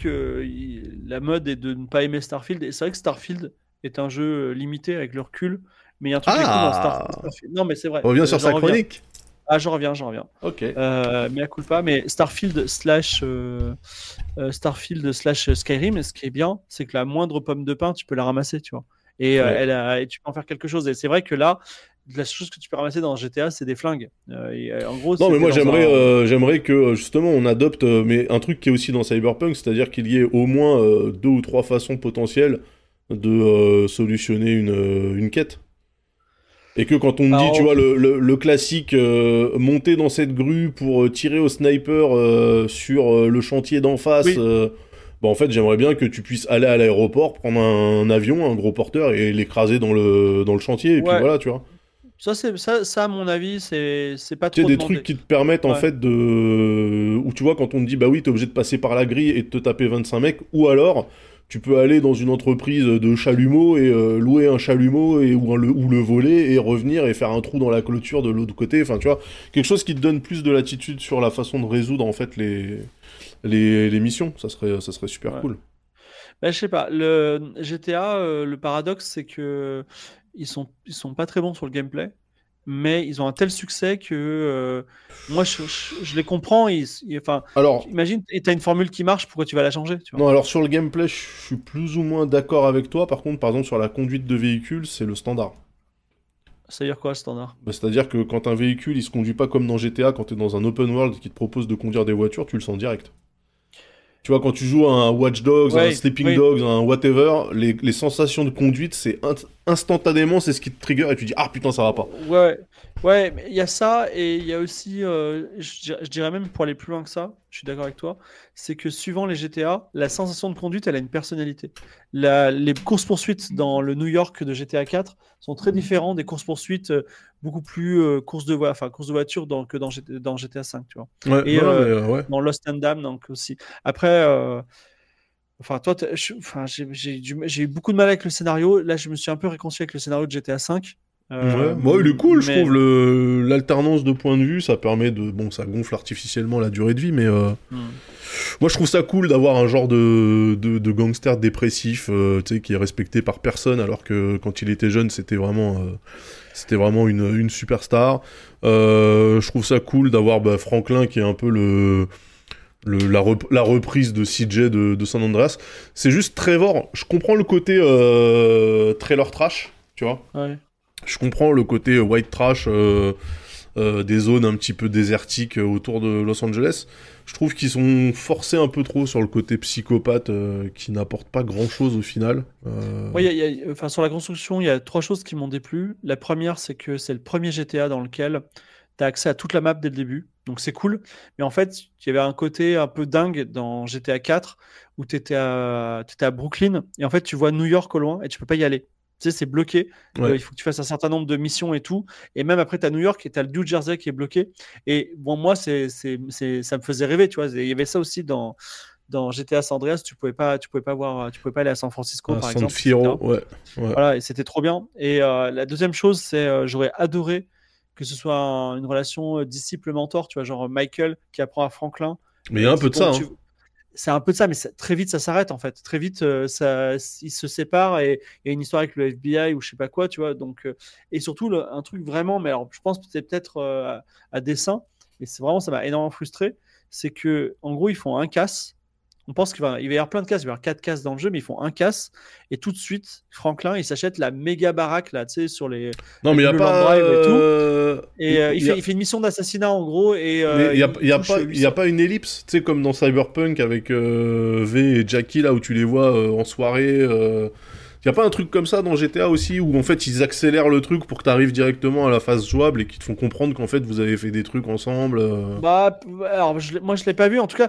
que il- la mode est de ne pas aimer Starfield. Et c'est vrai que Starfield est un jeu euh, limité avec le recul. Mais il y a un truc est cool dans Star- Ah. Starfield. Non, mais c'est vrai. On revient Euh, sur sa reviens. chronique. Ah, j'en reviens, j'en reviens. Ok. Euh, mais à coup pas. Mais Starfield slash euh, Starfield slash Skyrim, ce qui est bien, c'est que la moindre pomme de pain, tu peux la ramasser, tu vois. Et, Ouais. elle a- et tu peux en faire quelque chose. Et c'est vrai que là, la chose que tu peux ramasser dans GTA, c'est des flingues. Euh, et, euh, en gros, Non, mais moi j'aimerais, un- euh, j'aimerais que justement on adopte, mais un truc qui est aussi dans Cyberpunk, c'est-à-dire qu'il y ait au moins euh, deux ou trois façons potentielles de solutionner une, une quête. Et que quand on me dit, Alors- tu vois, le, le- le classique monter dans cette grue pour tirer au sniper sur le chantier d'en face, Oui. bah, en fait j'aimerais bien que tu puisses aller à l'aéroport, prendre un, avion, un gros porteur et l'écraser dans le, dans le chantier, et puis voilà, tu vois. Ça, c'est ça, ça, à mon avis, c'est c'est pas Tu trop sais, des demandé. trucs qui te permettent en fait de. Où tu vois, quand on te dit bah oui, t'es obligé de passer par la grille et de te taper 25 mecs, ou alors tu peux aller dans une entreprise de chalumeau et euh, louer un chalumeau et, ou, un- le, ou le voler et revenir et faire un trou dans la clôture de l'autre côté. Enfin, tu vois, quelque chose qui te donne plus de latitude sur la façon de résoudre en fait les, les, les missions. Ça serait, ça serait super Ouais. cool. Bah, je sais pas. Le GTA, euh, le paradoxe, c'est que ils sont, ils sont pas très bons sur le gameplay, mais ils ont un tel succès que euh, moi, je, je- je les comprends. Ils, ils- enfin, Alors, imagine, et t'as une formule qui marche, pourquoi tu vas la changer, tu vois? Non, alors sur le gameplay, je suis plus ou moins d'accord avec toi. Par contre, par exemple, sur la conduite de véhicule, c'est le standard. Ça veut dire quoi, standard? Bah, C'est-à-dire que quand un véhicule il se conduit pas comme dans GTA, quand tu es dans un open world qui te propose de conduire des voitures, tu le sens direct. Tu vois, quand tu joues à un Watch Dogs, Ouais, un Sleeping oui. Dogs, un whatever, les, les sensations de conduite, c'est instantanément, c'est ce qui te trigger et tu dis ah putain ça va pas. Ouais, ouais, mais il y a ça et il y a aussi, euh, je, dirais- je dirais même pour aller plus loin que ça, je suis d'accord avec toi, c'est que suivant les GTA, la sensation de conduite, elle a une personnalité. La- les courses-poursuites dans le New York de GTA 4 sont très différents des courses-poursuites euh, beaucoup plus euh, courses de voie, enfin courses de voiture dans- que dans, GT dans GTA 5, tu vois. Ouais, Et, non, euh, euh, ouais. Dans Lost and Damned, donc aussi. Après, euh, enfin toi, enfin j'ai eu beaucoup de mal avec le scénario. Là, je me suis un peu réconcilié avec le scénario de GTA 5. Ouais, moi il est cool, je Euh, trouve le l'alternance de points de vue, ça permet de bon, ça gonfle artificiellement la durée de vie, mais euh, Hmm. moi je trouve ça cool d'avoir un genre de, de, de gangster dépressif, euh, tu sais, qui est respecté par personne, alors que quand il était jeune c'était vraiment euh, c'était vraiment une, une superstar. Euh, je trouve ça cool d'avoir bah, Franklin qui est un peu le le- la, rep- la reprise de CJ de, de San Andreas. C'est juste Trevor. Je comprends le côté euh, trailer trash, tu vois. Ouais. Je comprends le côté white trash euh, euh, des zones un petit peu désertiques autour de Los Angeles. Je trouve qu'ils sont forcés un peu trop sur le côté psychopathe euh, qui n'apporte pas grand chose au final. Euh, sur la construction, il y a trois choses qui m'ont déplu. La première, c'est que c'est le premier GTA dans lequel tu as accès à toute la map dès le début. Donc c'est cool. Mais en fait, il y avait un côté un peu dingue dans GTA 4 où tu étais à, t'étais à Brooklyn et en fait, tu vois New York au loin et tu peux pas y aller. Tu sais, c'est bloqué. Ouais. Euh, il faut que tu fasses un certain nombre de missions et tout. Et même après, tu as New York et tu as le New Jersey qui est bloqué. Et bon, moi, c'est, c'est, c'est- ça me faisait rêver, tu vois. Il y avait ça aussi dans, dans GTA San Andreas. Tu pouvais pas, tu pouvais pas voir, tu pouvais pas aller à San Francisco, à par San exemple. Etc. ouais. ouais. Voilà, et c'était trop bien. Et euh, la deuxième chose, c'est euh, j'aurais adoré que ce soit un- une relation disciple-mentor, tu vois, genre Michael qui apprend à Franklin. Mais il y a un peu de ça. tu- hein. C'est un peu de ça, mais ça- très vite ça s'arrête en fait. Très vite, euh, ça, ils se séparent et il y a une histoire avec le FBI ou je sais pas quoi, tu vois. Donc, euh, et surtout, un truc vraiment, mais alors je pense peut-être euh, à, à dessein, mais c'est vraiment, ça m'a énormément frustré. C'est que, en gros, ils font un casse. On pense qu'il va, il va y avoir plein de casses, il va y avoir quatre casses dans le jeu, mais ils font un casse. Et tout de suite, Franklin, il s'achète la méga baraque là, tu sais, sur les. Non, mais il n'y a pas. Et tout. euh, Et euh, il, a- fait, il fait une mission d'assassinat en gros. Et euh, il n'y a, y a pas, y a 800. pas une ellipse, tu sais, comme dans Cyberpunk avec euh, V et Jackie, là où tu les vois en soirée. N'y a pas un truc comme ça dans GTA aussi, où en fait ils accélèrent le truc pour que tu arrives directement à la phase jouable et qu'ils te font comprendre qu'en fait vous avez fait des trucs ensemble. euh. Bah, alors, moi, je l'ai pas vu. En tout cas,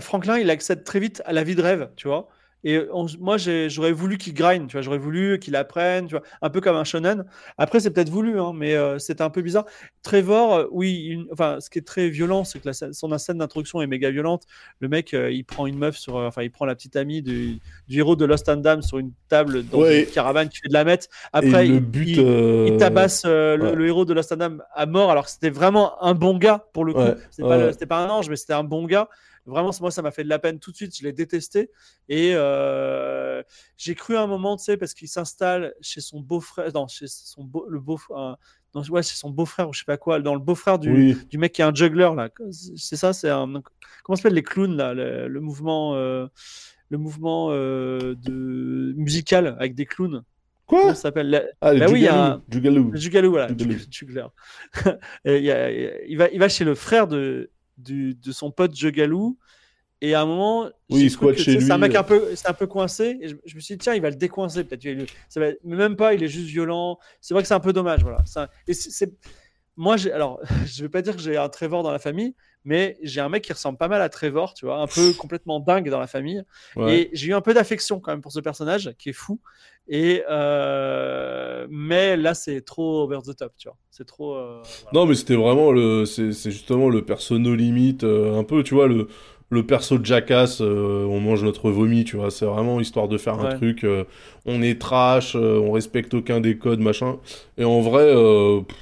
Franklin, il accède très vite à la vie de rêve, tu vois. Et on- moi, j'aurais voulu qu'il grind, tu vois. J'aurais voulu qu'il apprenne, tu vois. Un peu comme un shonen. Après, c'est peut-être voulu, hein, mais euh, c'était un peu bizarre. Trevor, euh, oui, une- enfin, ce qui est très violent, c'est que la scène- son scène d'introduction est méga violente. Le mec, euh, il prend une meuf sur, euh, enfin, il prend la petite amie du, du héros de Lost and Damned sur une table dans Ouais. une caravane qui fait de la mette. Après, il- but. il, il tabasse le, héros de Lost and Damned à mort alors que c'était vraiment un bon gars pour le coup. Ouais, pas, c'était pas un ange, mais c'était un bon gars. Vraiment, moi, ça m'a fait de la peine tout de suite. Je l'ai détesté. Et euh, j'ai cru à un moment, tu sais, parce qu'il s'installe chez son beau-frère, non, chez son beau, le beau, euh, non, ouais, c'est son beau-frère ou je sais pas quoi, dans le beau-frère du, Oui. du mec qui est un juggler là. C'est ça, c'est un. Comment s'appelle les clowns là, le, le mouvement, euh, le mouvement euh, de musical avec des clowns? Quoi? Ça s'appelle? La- Ah, Bah oui, il y a un- Jugaloo. le Jugaloo, voilà. Jugaloo. Jug- Juggler. Et il, y a- il va, il va chez le frère de, du- de son pote Jugaloo. Et à un moment, Oui, C'est un mec un peu, c'est un peu coincé. Et je, je me suis dit, tiens, il va le décoincer peut-être. Va lui- ça va- Mais même pas, il est juste violent. C'est vrai que c'est un peu dommage. Voilà. Ça- et c'est- Moi, j'ai... alors, je vais pas dire que j'ai un Trevor dans la famille, mais j'ai un mec qui ressemble pas mal à Trevor, tu vois, un peu complètement dingue dans la famille. Ouais. Et j'ai eu un peu d'affection quand même pour ce personnage qui est fou. Et euh, mais là, c'est trop over the top, tu vois. C'est trop. euh, voilà. Non, mais c'était vraiment le. C'est justement le perso no limite, euh, un peu, tu vois, le, le perso de Jackass, euh, on mange notre vomi, tu vois. C'est vraiment histoire de faire un truc. on est trash, on respecte aucun des codes, machin. Et en vrai, pff,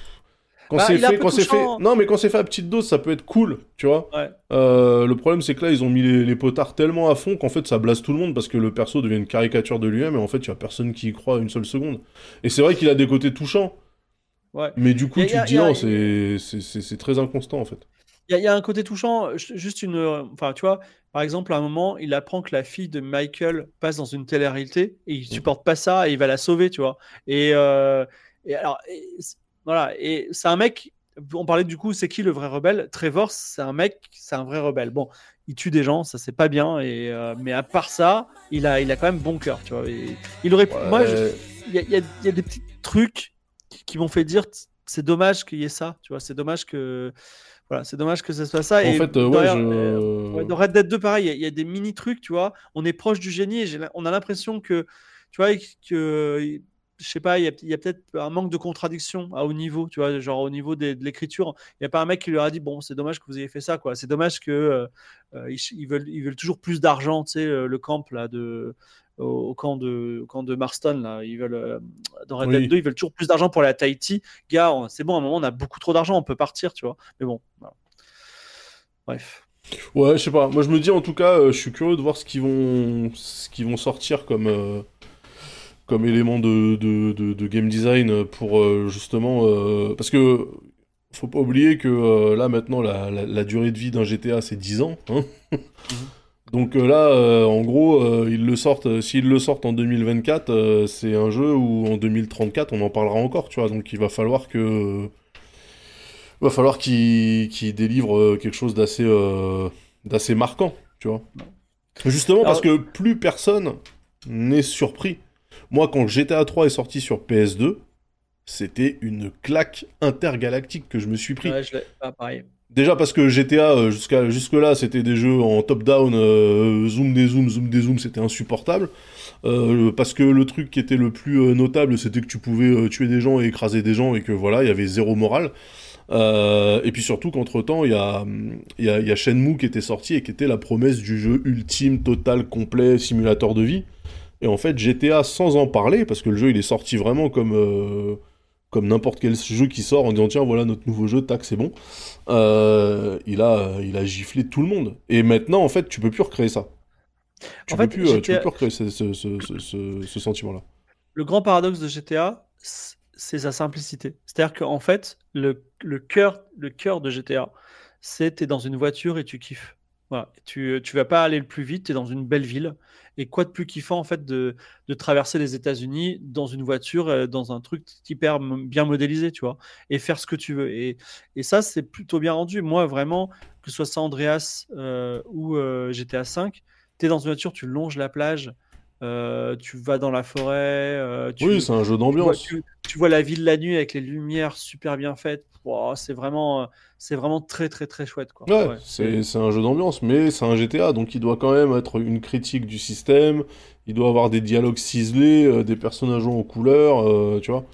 quand Bah, c'est il est un fait, peu quand c'est fait. touchant. Non, mais quand c'est fait à petite dose, ça peut être cool, tu vois. Ouais. Euh, le problème, c'est que là, ils ont mis les, les potards tellement à fond qu'en fait, ça blase tout le monde parce que le perso devient une caricature de lui-même et en fait, il y a personne qui y croit une seule seconde. Et c'est vrai qu'il a des côtés touchants. Ouais. Mais du coup, a- tu te dis non, c'est- c'est c'est- c'est très inconstant en fait. Il y, a- il y a un côté touchant, ju- juste une. Enfin, tu vois, par exemple, à un moment, il apprend que la fille de Michael passe dans une télé-réalité et il supporte pas ça et il va la sauver, tu vois. Et, euh, et alors, voilà. Et c'est un mec. On parlait du coup, c'est qui le vrai rebelle? Trevor, c'est un mec, c'est un vrai rebelle. Bon, il tue des gens, ça c'est pas bien. Et euh, mais à part ça, il a, il a quand même bon cœur, tu vois. Et il aurait. Moi, je- il y, a- y y des petits trucs qui, qui m'ont fait dire c'est dommage qu'il y ait ça, tu vois. C'est dommage que. Voilà, c'est dommage que ce soit ça. En et fait, euh, ouais, je... euh, Ouais, dans Red Dead 2, pareil, il y a- il y, a des mini trucs, tu vois. On est proche du génie et on a l'impression que, tu vois, que, je sais pas, il y a, peut-être un manque de contradiction à haut niveau, tu vois, genre au niveau des- de l'écriture. Il n'y a pas un mec qui leur a dit, bon, c'est dommage que vous ayez fait ça, quoi. C'est dommage que euh, euh, ils, ils veulent, ils veulent toujours plus d'argent, tu sais, le, le camp là de. Au, au camp de, au camp de Marston, là, ils veulent, euh, dans Red Oui. Dead 2, ils veulent toujours plus d'argent pour aller à Tahiti. Gars, c'est bon, à un moment, on a beaucoup trop d'argent, on peut partir, tu vois. Mais bon, voilà. bref. Ouais, je sais pas. Moi, je me dis en tout cas, euh, je suis curieux de voir ce qu'ils vont, ce qu'ils vont sortir comme, euh, comme élément de, de, de, de game design pour euh, justement. euh, Parce que faut pas oublier que euh, là maintenant, la, la, la durée de vie d'un GTA c'est 10 ans. hein. Donc euh, là, en gros, ils le sortent. S'ils le sortent en 2024, euh, c'est un jeu où en 2034 on en parlera encore, tu vois. Donc il va falloir que va falloir qu'il qu'il délivre euh, quelque chose d'assez d'assez marquant, tu vois. Justement parce que plus personne n'est surpris. Moi, quand GTA 3 est sorti sur PS2, c'était une claque intergalactique que je me suis pris. Ouais, je l'ai- ah, pareil. Déjà parce que GTA, euh, jusqu'à jusque-là, c'était des jeux en top-down, euh, zoom des zooms, zoom des zooms, c'était insupportable. Euh, parce que le truc qui était le plus notable, c'était que tu pouvais tuer des gens et écraser des gens et que voilà, il y avait zéro morale. Euh, et puis surtout qu'entre-temps, il y a, hum, il y, a, il y a Shenmue qui était sorti et qui était la promesse du jeu ultime, total, complet, simulateur de vie. Et en fait, GTA, sans en parler, parce que le jeu, il est sorti vraiment comme... euh, comme n'importe quel jeu qui sort en disant tiens voilà notre nouveau jeu tac c'est bon euh, il a il a giflé tout le monde et maintenant en fait tu peux plus recréer ça tu En peux fait, plus euh, tu GTA peux plus recréer ce, ce, ce, ce, ce- ce sentiment là Le grand paradoxe de GTA, c'est sa simplicité. C'est-à-dire qu'en fait, le, le cœur le cœur de GTA, c'est tu es dans une voiture et tu kiffes. Voilà. Tu, tu vas pas aller le plus vite, tu es dans une belle ville. Et quoi de plus kiffant, en fait, de, traverser les États-Unis dans une voiture, euh, dans un truc hyper bien modélisé, tu vois, et faire ce que tu veux. Et, et ça, c'est plutôt bien rendu. Moi, vraiment, que ce soit Andreas euh, ou euh, GTA 5, tu es dans une voiture, tu longes la plage, euh, tu vas dans la forêt, euh, tu, oui c'est un jeu d'ambiance tu- tu vois la ville la nuit avec les lumières super bien faites. Wow, c'est vraiment, euh, c'est vraiment très très très chouette quoi. Ouais, Ouais, c'est c'est un jeu d'ambiance, mais c'est un GTA, donc il doit quand même être une critique du système, il doit avoir des dialogues ciselés, euh, des personnages en couleur, tu vois.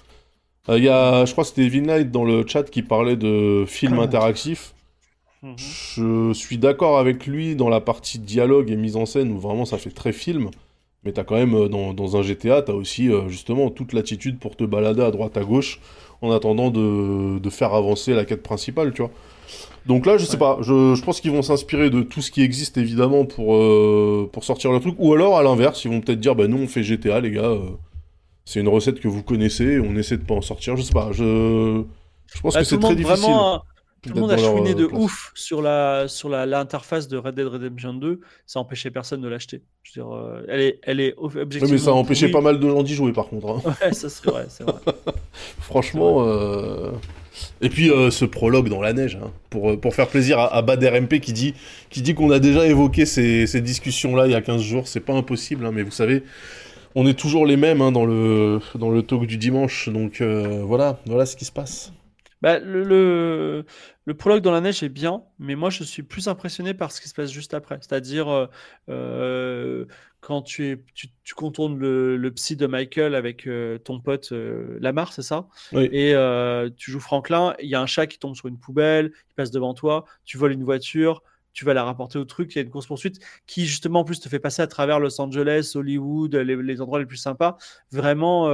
Il y a, je crois que c'était Vinlight dans le chat qui parlait de film interactif. Mhm. Je suis d'accord avec lui dans la partie dialogue et mise en scène où vraiment ça fait très film. Mais t'as quand même, euh, dans, dans un GTA, t'as aussi euh, justement toute l'attitude pour te balader à droite à gauche en attendant de, de faire avancer la quête principale, tu vois. Donc là, je sais Ouais. pas, je, je pense qu'ils vont s'inspirer de tout ce qui existe évidemment pour, euh, pour sortir le truc, ou alors à l'inverse, ils vont peut-être dire, bah nous on fait GTA les gars, euh, c'est une recette que vous connaissez, on essaie de pas en sortir, je sais pas, je, je pense Bah, que c'est très difficile. vraiment, tout le d'être monde a chouiné euh, de place. ouf sur la sur la l'interface de Red Dead Redemption 2. Ça empêchait personne de l'acheter. Je veux dire, euh, elle est elle est objectivement. mais ça a empêché pourrie. pas mal de gens d'y jouer par contre. hein. Ouais, ça c'est vrai, c'est vrai. Franchement. euh, Et puis euh, ce prologue dans la neige, hein, pour, euh, pour faire plaisir à, à Bad RMP qui dit, qui dit qu'on a déjà évoqué ces, ces discussions-là il y a 15 jours. C'est pas impossible, hein, mais vous savez, on est toujours les mêmes hein, dans, le, dans le talk du dimanche. Donc euh, voilà, voilà ce qui se passe. Bah, le, le, le prologue dans la neige est bien, mais moi je suis plus impressionné par ce qui se passe juste après. C'est-à-dire euh, euh, quand tu, es, tu, tu contournes le, le psy de Michael avec euh, ton pote euh, Lamar, c'est ça? Oui. Et tu joues Franklin, il y a un chat qui tombe sur une poubelle, il passe devant toi, tu voles une voiture, tu vas la rapporter au truc, il y a une course-poursuite qui justement en plus te fait passer à travers Los Angeles, Hollywood, les, les endroits les plus sympas. Vraiment,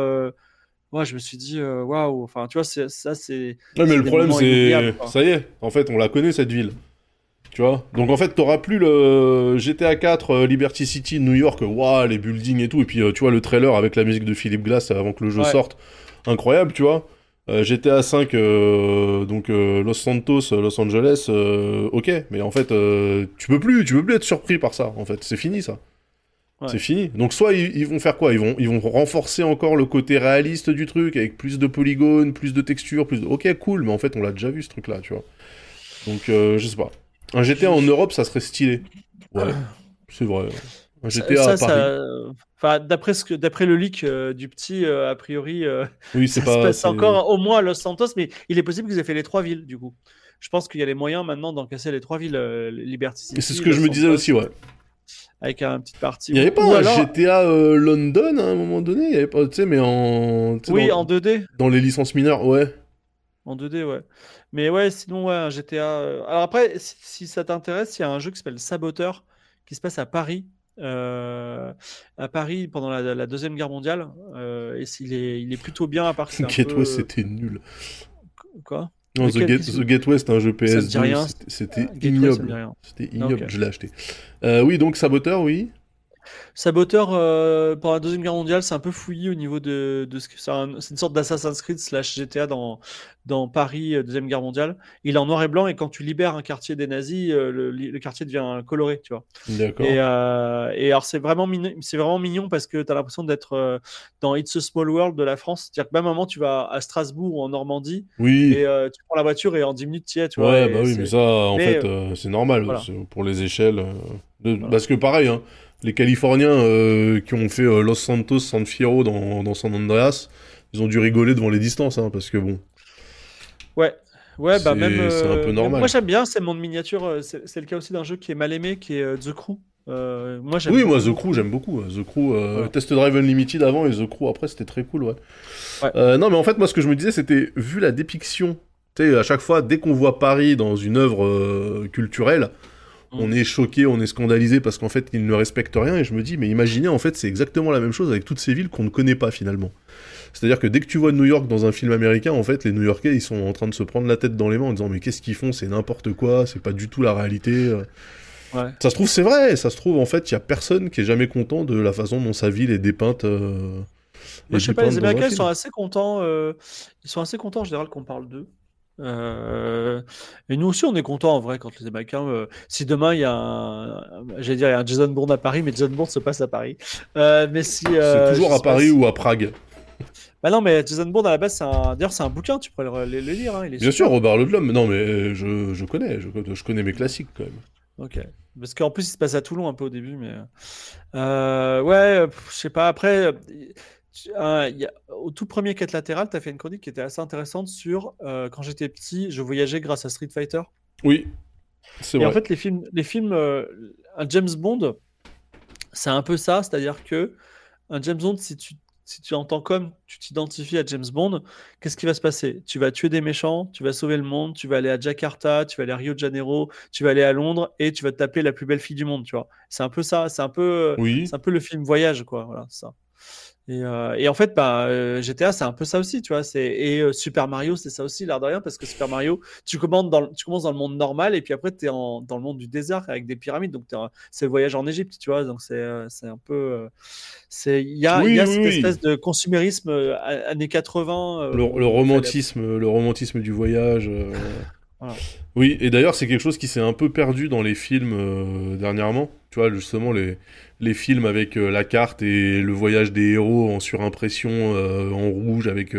ouais, je me suis dit, euh, waouh, enfin tu vois, c'est- ça c'est... Ouais, mais le problème, c'est. Ça y est, en fait, on la connaît cette ville. Tu vois? Donc en fait, t'auras plus le GTA 4 euh, Liberty City New York, waouh, les buildings et tout. Et puis, euh, tu vois, le trailer avec la musique de Philippe Glass avant que le jeu Ouais. sorte. Incroyable, tu vois? Euh, GTA 5, euh, donc euh, Los Santos, euh, Los Angeles, euh, ok, mais en fait, euh, tu peux plus, tu peux plus être surpris par ça, en fait, c'est fini ça. Ouais. C'est fini. Donc soit ils, ils vont faire quoi? Ils vont ils vont renforcer encore le côté réaliste du truc avec plus de polygones, plus de textures, plus de OK, cool, mais en fait, on l'a déjà vu ce truc là, tu vois. Donc euh, je sais pas. Un GTA en Europe, ça serait stylé. Ouais. C'est vrai. Un Ça- GTA ça, à Paris. ça- Enfin, d'après ce que, d'après le leak euh, du petit, euh, a priori, euh, Oui, c'est ça se pas passe c'est- encore au moins à Los Santos, mais il est possible qu'ils aient fait les trois villes, du coup. Je pense qu'il y a les moyens maintenant d'encasser les trois villes, Liberty City. Et c'est ce que Los je me disais aussi, ouais. Avec un petite partie. Il y avait pas Ou un alors- GTA euh, London à un moment donné, il y avait pas tu sais mais en Oui, dans, en 2D. dans les licences mineures, ouais. En 2D, ouais. Mais ouais, sinon, ouais, un GTA. euh, Alors après, si, si ça t'intéresse, il y a un jeu qui s'appelle Saboteur, qui se passe à Paris. euh, à Paris pendant la, la Deuxième Guerre mondiale. euh, et s'il est, il est plutôt bien à part que Gateway, peu- c'était nul. Quoi? Non, The, Get- The Gateway, c'était un jeu Ça me dit PS2, rien. c'était- Ah, ignoble. C'était ignoble, je l'ai acheté. Euh, oui, donc Saboteur, oui. Saboteur, euh, pendant la Deuxième Guerre mondiale, c'est un peu fouillis au niveau de, de ce que c'est. un- C'est une sorte d'Assassin's Creed slash GTA dans, dans Paris, euh, Deuxième Guerre mondiale. Il est en noir et blanc et quand tu libères un quartier des nazis, euh, le, le quartier devient coloré, tu vois. D'accord. Et, euh, et alors c'est vraiment mignon, c'est vraiment mignon parce que tu as l'impression d'être dans It's a Small World de la France. C'est-à-dire que même un moment tu vas à Strasbourg ou en Normandie Oui. et tu prends la voiture et en 10 minutes tu y es, tu vois. Ouais, bah oui, mais ça, en mais, fait, c'est normal voilà. c'est pour les échelles. de- Voilà. Parce que pareil, hein, les Californiens euh, qui ont fait euh, Los Santos, San Fierro dans, dans San Andreas, ils ont dû rigoler devant les distances, hein, parce que bon. Ouais, ouais, bah même. c'est un peu euh, normal. Moi j'aime bien, c'est mon miniature. euh, C'est le cas aussi d'un jeu qui est mal aimé, qui est The Crew. Moi j'aime Oui, moi. The Crew, j'aime beaucoup. The Crew. Test Drive Unlimited avant et The Crew après, c'était très cool, ouais. Ouais. Non, mais en fait, moi, ce que je me disais, c'était, vu la dépiction, tu sais, à chaque fois, dès qu'on voit Paris dans une œuvre culturelle. On est choqué, on est scandalisé parce qu'en fait, ils ne respectent rien. Et je me dis, mais imaginez, en fait, c'est exactement la même chose avec toutes ces villes qu'on ne connaît pas finalement. C'est-à-dire que dès que tu vois New York dans un film américain, en fait, les New-Yorkais, ils sont en train de se prendre la tête dans les mains en disant, mais qu'est-ce qu'ils font? C'est n'importe quoi, c'est pas du tout la réalité. Ouais. Ça se trouve, c'est vrai. Ça se trouve, en fait, il y a personne qui est jamais content de la façon dont sa ville est dépeinte. euh, Moi, je sais pas, les Américains ils sont assez contents. euh, ils sont assez contents en général qu'on parle d'eux. Euh, et nous aussi, on est contents en vrai quand les Américains. euh, si demain il y a un, j'allais dire il y a un Jason Bourne à Paris, mais Jason Bourne se passe à Paris. Euh, mais si euh, C'est toujours je à Paris si- ou à Prague. Bah non, mais Jason Bourne à la base, c'est un... d'ailleurs c'est un bouquin, tu pourrais le, le- le lire. hein, il est Bien super. sûr, Robert Ludlum. Non, mais euh, je, je connais, je, je connais mes classiques quand même. Ok. Parce qu'en plus, il se passe à Toulon un peu au début, mais. euh, ouais, je sais pas. Après, euh, y a- au tout premier quête latérale, tu as fait une chronique qui était assez intéressante sur euh, quand j'étais petit, je voyageais grâce à Street Fighter. Oui, c'est Et vrai. en fait, les films, les films euh, un James Bond, c'est un peu ça, c'est-à-dire que un James Bond, si tu, si tu entends comme tu t'identifies à James Bond, qu'est-ce qui va se passer? Tu vas tuer des méchants, tu vas sauver le monde, tu vas aller à Jakarta, tu vas aller à Rio de Janeiro, tu vas aller à Londres et tu vas te taper la plus belle fille du monde, tu vois. C'est un peu ça, c'est un peu, Oui. c'est un peu le film voyage, quoi. Voilà, ça. Et, euh, et en fait, bah, euh, GTA, c'est un peu ça aussi, tu vois. C'est et euh, Super Mario, c'est ça aussi, l'air de rien, parce que Super Mario, tu commences dans, le- tu commences dans le monde normal et puis après, tu es en, dans le monde du désert avec des pyramides. Donc, un- c'est le voyage en Égypte, tu vois. Donc, c'est un peu. c'est Il y a, Oui, il y a oui, cette oui. espèce de consumérisme années 80. euh, le, romantisme, le romantisme du voyage. Voilà. Oui, et d'ailleurs, c'est quelque chose qui s'est un peu perdu dans les films euh, dernièrement. Tu vois, justement, les, les films avec euh, la carte et le voyage des héros en surimpression euh, en rouge avec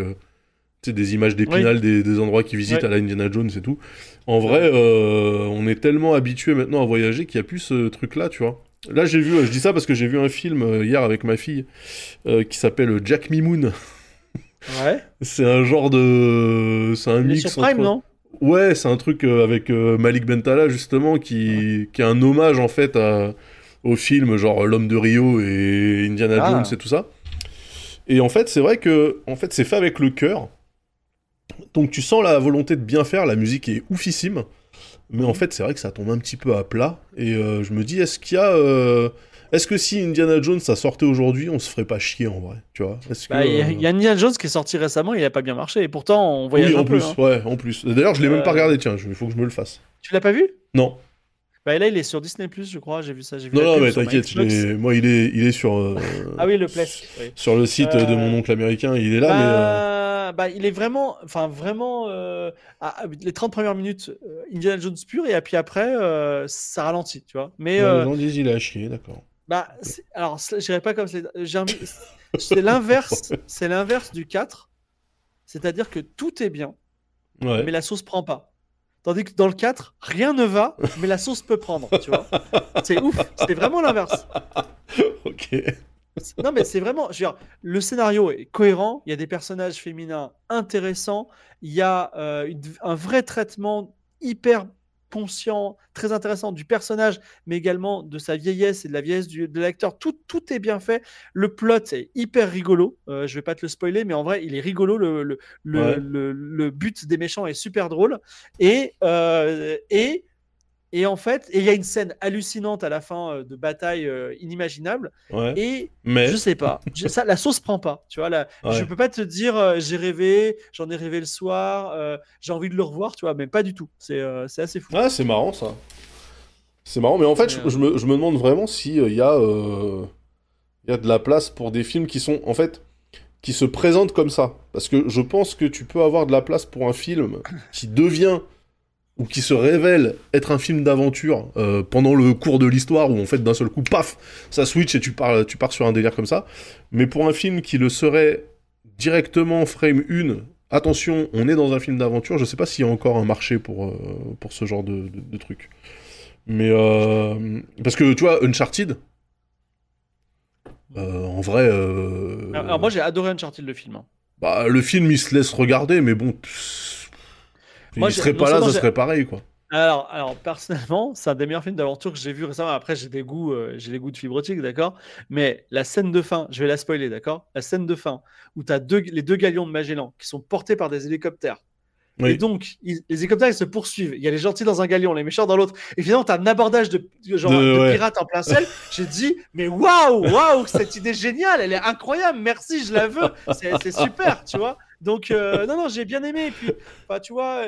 des images d'épinal des, des endroits qu'ils visitent à la Indiana Jones et tout. En vrai, on est tellement habitué maintenant à voyager qu'il n'y a plus ce truc-là, tu vois. Là, j'ai vu, je dis ça parce que j'ai vu un film hier avec ma fille qui s'appelle Jack Me Moon. Ouais. C'est un genre de. C'est un mix. sur Prime, entre- non? Ouais, c'est un truc euh, avec euh, Malik Bentala justement qui, qui est un hommage en fait à, au film genre L'homme de Rio et Indiana Ah. Jones et tout ça. Et en fait, c'est vrai que en fait, c'est fait avec le cœur. Donc tu sens la volonté de bien faire, la musique est oufissime. Mais en fait, c'est vrai que ça tombe un petit peu à plat et euh, je me dis est-ce qu'il y a euh, est-ce que si Indiana Jones ça sortait aujourd'hui, on se ferait pas chier en vrai, tu vois? Bah, Il y, a- euh, il y a Indiana Jones qui est sorti récemment, il a pas bien marché. Et pourtant, on voyage oui, en un peu. plus, hein. ouais, en plus. D'ailleurs, je l'ai même pas Euh, regardé, tiens, il faut que je me le fasse. Tu l'as pas vu? Non, Bah là, il est sur Disney je crois. J'ai vu ça. j'ai vu Non, non, mais t'inquiète, moi il est, il est sur, euh, Ah oui, le oui. sur le site Euh, de mon oncle américain, il est là, mais... euh, Bah, bah, il est vraiment, enfin vraiment, les 30 premières minutes, Indiana Jones pur, et puis après, ça ralentit, tu vois. Mais ouais, les gens disent il à chier, d'accord. Bah, alors, j'irais pas comme c'est. l'inverse, c'est l'inverse du 4, c'est-à-dire que tout est bien, Ouais. mais la sauce prend pas. Tandis que dans le 4, rien ne va, mais la sauce peut prendre, tu vois. C'est ouf, c'est vraiment l'inverse. ok. Non, mais c'est vraiment. je veux dire, le scénario est cohérent. Il y a des personnages féminins intéressants. Il y a euh, une- un vrai traitement hyper conscient, très intéressant du personnage, mais également de sa vieillesse et de la vieillesse du, de l'acteur. Tout, tout est bien fait. Le plot est hyper rigolo. Euh, je vais pas te le spoiler, mais en vrai, il est rigolo. Le, le, le, Ouais. le- le but des méchants est super drôle. Et, euh, et, et en fait, il y a une scène hallucinante à la fin euh, de bataille euh, inimaginable. Ouais. Et Mais... je sais pas. Je- ça, la sauce prend pas. Tu vois, la- Ouais. je peux pas te dire euh, j'ai rêvé, j'en ai rêvé le soir, euh, j'ai envie de le revoir, tu vois, mais pas du tout. C'est euh, assez fou. Ah, c'est marrant, ça. C'est marrant, mais en fait, je, je me, je me demande vraiment s'il y, a, y a de la place pour des films qui sont, en fait, qui se présentent comme ça. Parce que je pense que tu peux avoir de la place pour un film qui devient ou qui se révèle être un film d'aventure euh, pendant le cours de l'histoire où en fait d'un seul coup paf ça switch et tu pars tu pars sur un délire comme ça mais pour un film qui le serait directement frame 1 attention on est dans un film d'aventure je sais pas s'il y a encore un marché pour euh, pour ce genre de, de, de truc mais euh, parce que tu vois Uncharted en vrai Alors, alors moi j'ai adoré Uncharted le film. hein. bah, le film il se laisse regarder mais bon Moi, il serait pas là ça serait pareil quoi Alors, alors personnellement, c'est un des meilleurs films d'aventure que j'ai vu récemment. Après, j'ai des goûts, euh, j'ai goûts de fibrotique, d'accord. Mais la scène de fin, je vais la spoiler, d'accord. La scène de fin où tu as deux, les deux galions de Magellan qui sont portés par des hélicoptères. Oui. Et donc, ils- les hélicoptères, ils se poursuivent. Il y a les gentils dans un galion, les méchants dans l'autre. Et finalement, tu as un abordage de, genre, De- de ouais. pirates en plein ciel. J'ai dit, mais waouh, waouh, cette idée géniale, elle est incroyable. Merci, je la veux. C'est super, tu vois. Donc, euh, non, non, j'ai bien aimé. Et puis, enfin, tu vois,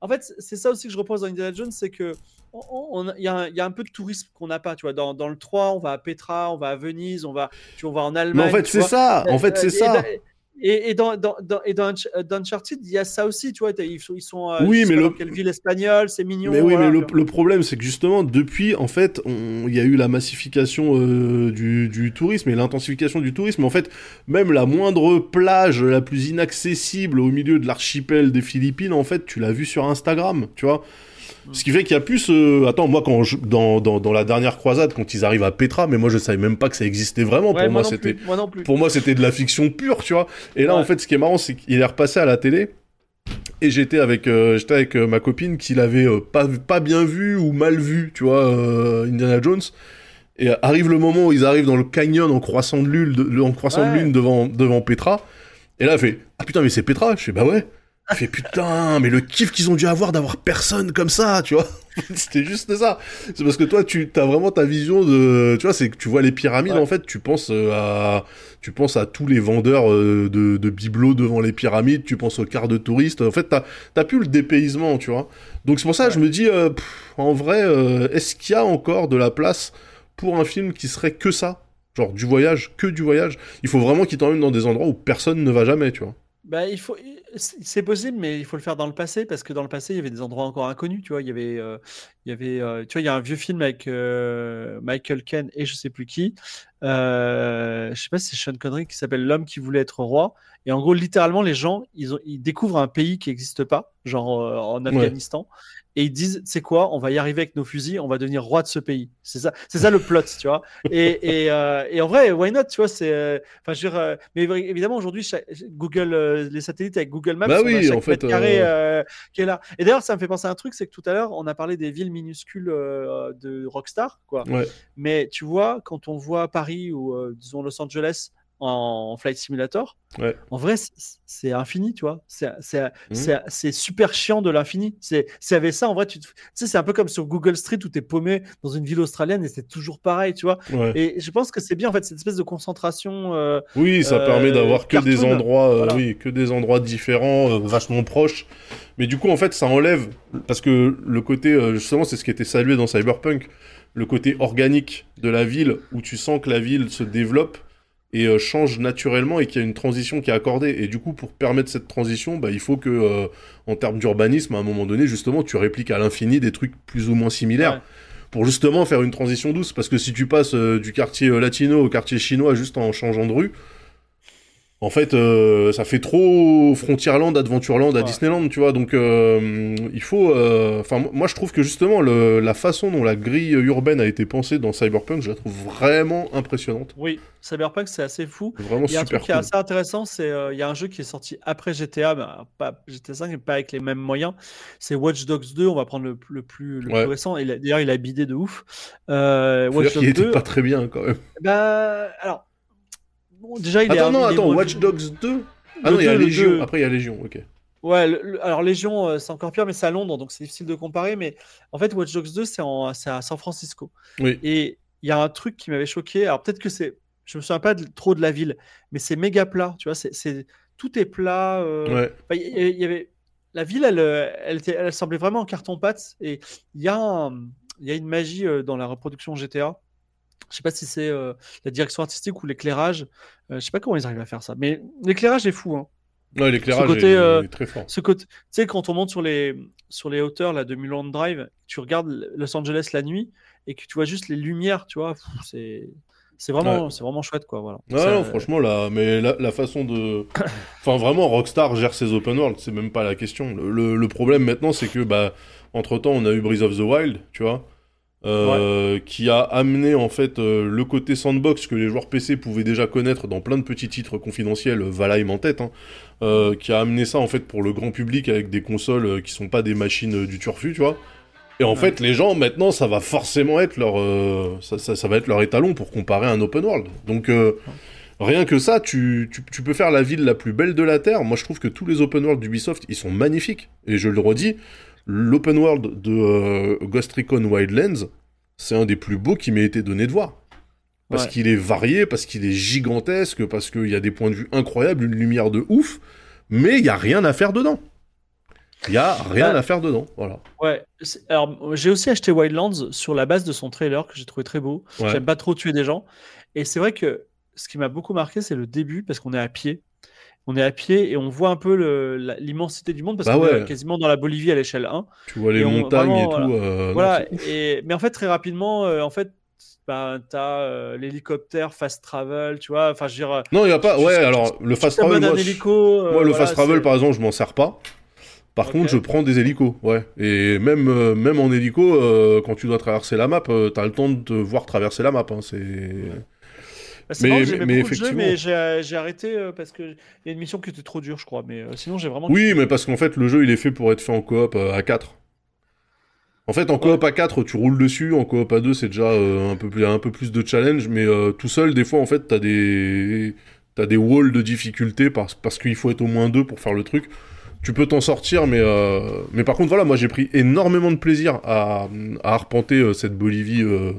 en fait, c'est- ça aussi que je repose dans Indiana Jones, c'est que on- on- il y, a un- il y a un peu de tourisme qu'on n'a pas. Tu vois, dans, dans le 3, on va à Petra, on va à Venise, on va, tu on va en Allemagne. mais en fait c'est ça en fait Euh, c'est ça Et, et dans, dans, dans, et dans, Unch- dans Uncharted, il y a ça aussi, tu vois. Ils sont, ils sont euh, Oui, mais le- quelle ville espagnole, c'est mignon. Mais oui, voilà, mais le, le problème, c'est que justement, depuis, en fait, on- il y a eu la massification euh, du, du tourisme et l'intensification du tourisme. En fait, même la moindre plage la plus inaccessible au milieu de l'archipel des Philippines, en fait, tu l'as vu sur Instagram, tu vois. Ce qui fait qu'il y a plus. euh, Attends, moi, quand je- dans, dans, dans la dernière croisade, quand ils arrivent à Petra, mais moi, je savais même pas que ça existait vraiment. Ouais, Pour moi, c'était pour moi, c'était de la fiction pure, tu vois. Et là, Ouais. en fait, ce qui est marrant, c'est qu'il est repassé à la télé. Et j'étais avec, euh, j'étais avec euh, ma copine qui l'avait euh, pas, pas bien vu ou mal vu, tu vois, Indiana Jones. Et arrive le moment où ils arrivent dans le canyon en croissant de lune, de- en croissant de lune devant, devant Petra. Et là, elle fait Ah putain, mais c'est Petra Je fais Bah ouais. Il fait putain, mais le kiff qu'ils ont dû avoir d'avoir personne comme ça, tu vois. C'était juste ça. C'est parce que toi, tu as vraiment ta vision de, tu vois, c'est que tu vois les pyramides, en fait, tu penses euh, à, tu penses à tous les vendeurs euh, de, de bibelots devant les pyramides, tu penses aux cars de touristes. En fait, t'as, t'as plus le dépaysement, tu vois. Donc c'est pour ça, que je me dis, euh, en vrai, est-ce qu'il y a encore de la place pour un film qui serait que ça? Genre du voyage, que du voyage. Il faut vraiment qu'il t'emmène dans des endroits où personne ne va jamais, tu vois. Bah, il faut, c'est possible, mais il faut le faire dans le passé parce que dans le passé, il y avait des endroits encore inconnus. Tu vois, il y avait, euh, il y avait, euh, tu vois, il y a un vieux film avec euh, Michael Ken et je sais plus qui. je sais pas si c'est Sean Connery qui s'appelle L'homme qui voulait être roi. Et en gros, littéralement, les gens, ils, ont, ils découvrent un pays qui n'existe pas, genre en Afghanistan et ils disent c'est quoi on va y arriver avec nos fusils on va devenir roi de ce pays. C'est ça c'est ça le plot tu vois. Et, et, euh, et, en vrai why not tu vois c'est euh, enfin je veux dire, euh, mais évidemment aujourd'hui Google les satellites avec Google Maps bah oui, en fait, carré qui est là. Et d'ailleurs ça me fait penser à un truc c'est que tout à l'heure on a parlé des villes minuscules de Rockstar quoi. Mais tu vois quand on voit Paris ou disons Los Angeles en Flight Simulator, en vrai, c'est infini, tu vois. C'est super chiant de l'infini. C'est avec ça, en vrai, tu, sais, c'est un peu comme sur Google Street où tu es paumé dans une ville australienne et c'est toujours pareil, tu vois. Et je pense que c'est bien, en fait, cette espèce de concentration. Euh, oui, ça permet d'avoir que des endroits, euh, oui, que des endroits différents, euh, vachement proches. Mais du coup, en fait, ça enlève, parce que le côté, justement, c'est ce qui était salué dans Cyberpunk, le côté organique de la ville où tu sens que la ville se développe et euh, change naturellement et qu'il y a une transition qui est accordée. Et du coup, pour permettre cette transition, bah, il faut que, euh, en termes d'urbanisme, à un moment donné, justement, tu répliques à l'infini des trucs plus ou moins similaires. Pour justement faire une transition douce. Parce que si tu passes euh, du quartier latino au quartier chinois juste en changeant de rue, en fait, euh, ça fait trop Frontierland, Adventureland à Disneyland, tu vois. Donc, euh, il faut. Euh, enfin, moi, je trouve que justement, le, la façon dont la grille urbaine a été pensée dans Cyberpunk, je la trouve vraiment impressionnante. Oui, Cyberpunk, c'est assez fou. Vraiment il y a un truc qui est assez intéressant, c'est il y a un jeu qui est sorti après GTA, bah, pas GTA 5, mais pas avec les mêmes moyens. C'est Watch Dogs 2. On va prendre le, le plus, le plus récent. Et d'ailleurs, il a bidé de ouf. Watch Dogs 2. était pas très bien quand même. Bah, alors déjà, il attends, non, attends, Watch Dogs 2 Ah non, il y a Légion. Après, il y a Légion, ok. Ouais, alors Légion, euh, c'est encore pire, mais c'est à Londres, donc c'est difficile de comparer. Mais en fait, Watch Dogs 2, c'est à San Francisco. Oui. Et il y a un truc qui m'avait choqué. Alors peut-être que c'est. Je me souviens pas trop de la ville, mais c'est méga plat. Tu vois, c'est tout est plat. Euh... Ouais. Il y, avait la ville, elle, euh, elle, était... elle, semblait vraiment en carton-pâte. Et il y, a il y a une magie euh, dans la reproduction GTA je sais pas si c'est euh, la direction artistique ou l'éclairage. Je euh, je sais pas comment ils arrivent à faire ça. Mais l'éclairage est fou. Hein. Ouais, l'éclairage est, euh, très fort. Ce côté, tu sais, quand on monte sur les, sur les hauteurs là, de Mulholland Drive, tu regardes Los Angeles la nuit et que tu vois juste les lumières, tu vois, c'est. C'est vraiment, c'est vraiment chouette, quoi. Voilà. non, franchement, là, mais la, façon de. enfin, vraiment, Rockstar gère ses open world, c'est même pas la question. Le, le problème maintenant, c'est que, bah, entre temps, on a eu Breath of the Wild, tu vois. Euh, qui a amené en fait euh, le côté sandbox que les joueurs PC pouvaient déjà connaître dans plein de petits titres confidentiels, Valheim en tête, hein, euh, qui a amené ça en fait pour le grand public avec des consoles qui sont pas des machines du turfu, tu vois. Et en fait, les gens maintenant, ça va forcément être leur, ça, ça, ça, va être leur étalon pour comparer un open world. Donc rien que ça, tu, tu, tu, peux faire la ville la plus belle de la terre. Moi, je trouve que tous les open world d'Ubisoft, ils sont magnifiques. Et je le redis, l'open world de euh, Ghost Recon Wildlands, c'est un des plus beaux qui m'ait été donné de voir. Parce qu'il est varié, parce qu'il est gigantesque, parce qu'il y a des points de vue incroyables, une lumière de ouf, mais il n'y a rien à faire dedans. Il n'y a rien bah, à faire dedans, voilà. Ouais, alors j'ai aussi acheté Wildlands sur la base de son trailer que j'ai trouvé très beau. J'aime pas trop tuer des gens. Et c'est vrai que ce qui m'a beaucoup marqué, c'est le début, parce qu'on est à pied on est à pied et on voit un peu l'immensité du monde parce bah qu'on est quasiment dans la Bolivie à l'échelle 1. Tu vois les montagnes et tout. Voilà. Euh, et, mais en fait, très rapidement, euh, en fait, bah, tu as euh, l'hélicoptère fast travel, tu vois. Enfin, je veux dire. Non, il n'y a pas. ouais, alors le fast travel. Moi, moi le fast travel, par exemple, je m'en sers pas. Par contre, je prends des hélicos, ouais. Et même, même en hélico, quand tu dois traverser la map, tu as le temps de te voir traverser la map. Hein. C'est. Bah, mais, mais, effectivement... mais j'ai arrêté euh, parce qu'il y a une mission qui était trop dure, je crois. Mais euh, sinon, j'ai vraiment. Oui, mais parce qu'en fait, le jeu, il est fait pour être fait en coop euh, à 4. En fait, en coop à 4, tu roules dessus. En coop à 2, c'est déjà un, peu plus, un peu plus de challenge. Mais tout seul, des fois, en fait, t'as des, as des walls de difficulté parce, parce qu'il faut être au moins deux pour faire le truc. tu peux t'en sortir, mais, euh, mais par contre, voilà, moi j'ai pris énormément de plaisir à, à arpenter euh, cette Bolivie euh,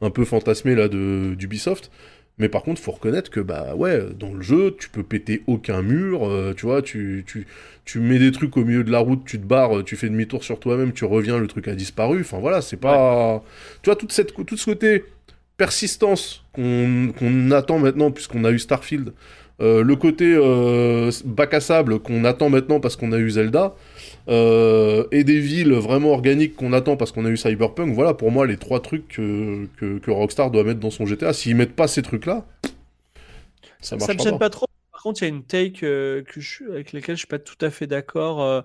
un peu fantasmée là d'Ubisoft. Mais par contre, faut reconnaître que bah ouais, dans le jeu, tu peux péter aucun mur, euh, tu vois, tu, tu, tu mets des trucs au milieu de la route, tu te barres, tu fais demi-tour sur toi-même, tu reviens, le truc a disparu. Enfin voilà, c'est pas, tu vois, toute cette, tout ce côté persistance qu'on attend maintenant puisqu'on a eu Starfield, euh, le côté euh, bac à sable qu'on attend maintenant parce qu'on a eu Zelda, euh, et des villes vraiment organiques qu'on attend parce qu'on a eu Cyberpunk, voilà pour moi les trois trucs que, que, que Rockstar doit mettre dans son GTA. S'ils mettent pas ces trucs-là, ça Ça marchera me gêne pas. trop. Par contre, il y a une take euh, que je, avec laquelle je suis pas tout à fait d'accord, euh,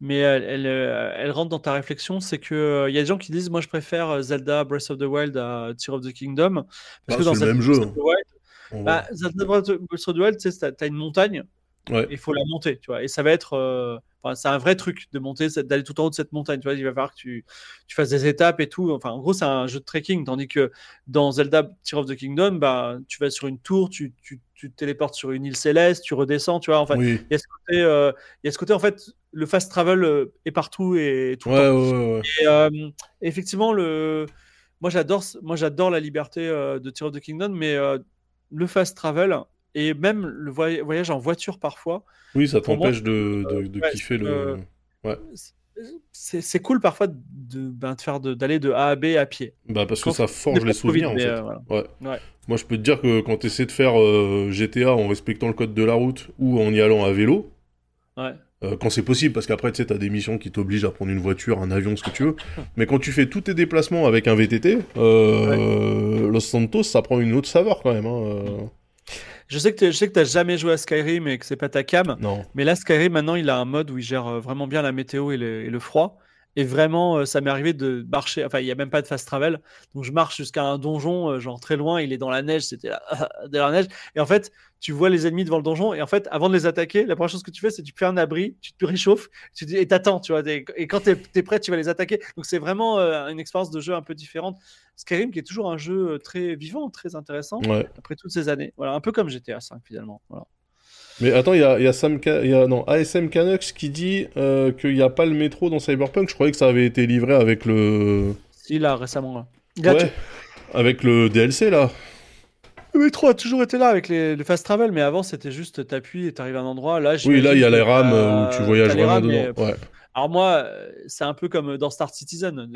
mais elle, elle, elle rentre dans ta réflexion. C'est que il y a des gens qui disent, moi, je préfère Zelda Breath of the Wild à Tear of the Kingdom, Bah, parce que c'est dans le Zelda même jeu, Breath of the Wild, En vrai. bah, Zelda Breath of the Wild, tu t'as une montagne, Ouais. il faut la monter, tu vois, et ça va être, enfin, c'est un vrai truc de monter, d'aller tout en haut de cette montagne, tu vois. Il va falloir que tu, tu fasses des étapes et tout. Enfin, en gros, c'est un jeu de trekking, tandis que dans Zelda Tear of the Kingdom, bah, tu vas sur une tour, tu, tu, tu te téléportes sur une île céleste, tu redescends, tu vois. Enfin, oui. il y a ce côté, euh, il y a ce côté en fait, le fast travel euh, est partout et tout le Ouais, temps. ouais, ouais, ouais. Et euh, effectivement, le, moi j'adore, moi j'adore la liberté de Tear of the Kingdom, mais le fast travel et même le voy- voyage en voiture parfois, Oui, ça t'empêche de, de, de ouais, kiffer le. euh, c'est c'est cool parfois de, ben, de faire d'aller de, A à B à pied. Bah, parce que ça forge les de Covid, souvenirs, en fait. euh, voilà. Ouais. Ouais. Moi, je peux te dire que quand tu essaies de faire euh, GTA en respectant le code de la route ou en y allant à vélo, Ouais. euh, quand c'est possible, parce qu'après, tu sais, t'as des missions qui t'obligent à prendre une voiture, un avion, ce que tu veux. Mais quand tu fais tous tes déplacements avec un VTT, euh, Los Santos, ça prend une autre saveur quand même. Hein, euh. Je sais que t'es- je sais que t'as jamais joué à Skyrim et que c'est pas ta cam, Non. mais là Skyrim maintenant il a un mode où il gère euh, vraiment bien la météo et le, et le froid. Et vraiment, euh, ça m'est arrivé de marcher. Enfin, il n'y a même pas de fast travel. Donc, je marche jusqu'à un donjon, euh, genre très loin. Il est dans la neige. C'était là, de la neige. Et en fait, tu vois les ennemis devant le donjon. Et en fait, avant de les attaquer, la première chose que tu fais, c'est tu fais un abri, tu te réchauffes, tu dis, et t'attends, tu vois. Et quand tu es, prêt, tu vas les attaquer. Donc, c'est vraiment euh, une expérience de jeu un peu différente. Skyrim, qui est toujours un jeu très vivant, très intéressant, Ouais. après toutes ces années. Voilà, un peu comme GTA 5 finalement. Voilà. Mais attends, il y a, il y a Sam Ca- il y a, non, ASM Canucks qui dit euh, qu'il n'y a pas le métro dans Cyberpunk. Je croyais que ça avait été livré avec le. Si, là, récemment. là. Gratuit. Ouais. Avec le DLC là. Le métro a toujours été là avec les, le fast travel, mais avant c'était juste t'appuies et t'arrives à un endroit. Là, Oui, là, il y a les rames euh, où tu voyages vraiment rames, dedans. mais- Ouais. Alors moi, euh, c'est un peu comme dans Star Citizen.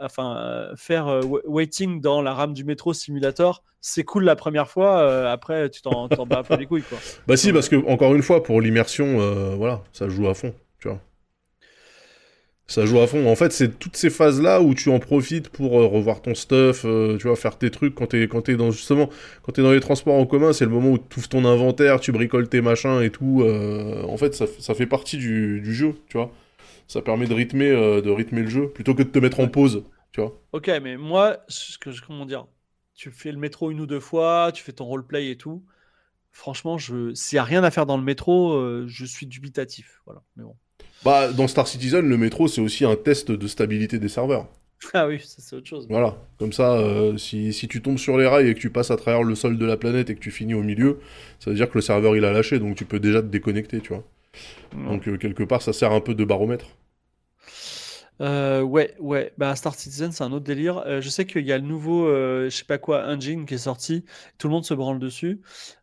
Enfin, euh, faire euh, wa- waiting dans la rame du métro simulator, c'est cool la première fois. euh, après, tu t'en bats un peu les couilles, quoi. Bah si, parce que encore une fois, pour l'immersion, euh, voilà, ça joue à fond, tu vois. Ça joue à fond. En fait, c'est toutes ces phases-là où tu en profites pour euh, revoir ton stuff, tu vois, faire tes trucs quand t'es quand t'es dans justement quand t'es dans les transports en commun, c'est le moment où tu ouvres ton inventaire, tu bricoles tes machins et tout. en fait, ça fait partie du, du jeu, tu vois. Ça permet de rythmer euh, de rythmer le jeu plutôt que de te mettre en pause, tu vois. Ok, mais moi, ce que je, comment dire, tu fais le métro une ou deux fois, tu fais ton roleplay et tout. Franchement, je, s'il y a rien à faire dans le métro, euh, je suis dubitatif. Voilà. Mais bon. Bah, dans Star Citizen, le métro, c'est aussi un test de stabilité des serveurs. Ah oui, ça, c'est autre chose. Voilà, comme ça, euh, si, si tu tombes sur les rails et que tu passes à travers le sol de la planète et que tu finis au milieu, ça veut dire que le serveur il a lâché, donc tu peux déjà te déconnecter, tu vois. Donc euh, quelque part, ça sert un peu de baromètre. Euh, ouais, ouais. Bah, Star Citizen, c'est un autre délire. Euh, je sais qu'il y a le nouveau, euh, je sais pas quoi, engine qui est sorti. Tout le monde se branle dessus.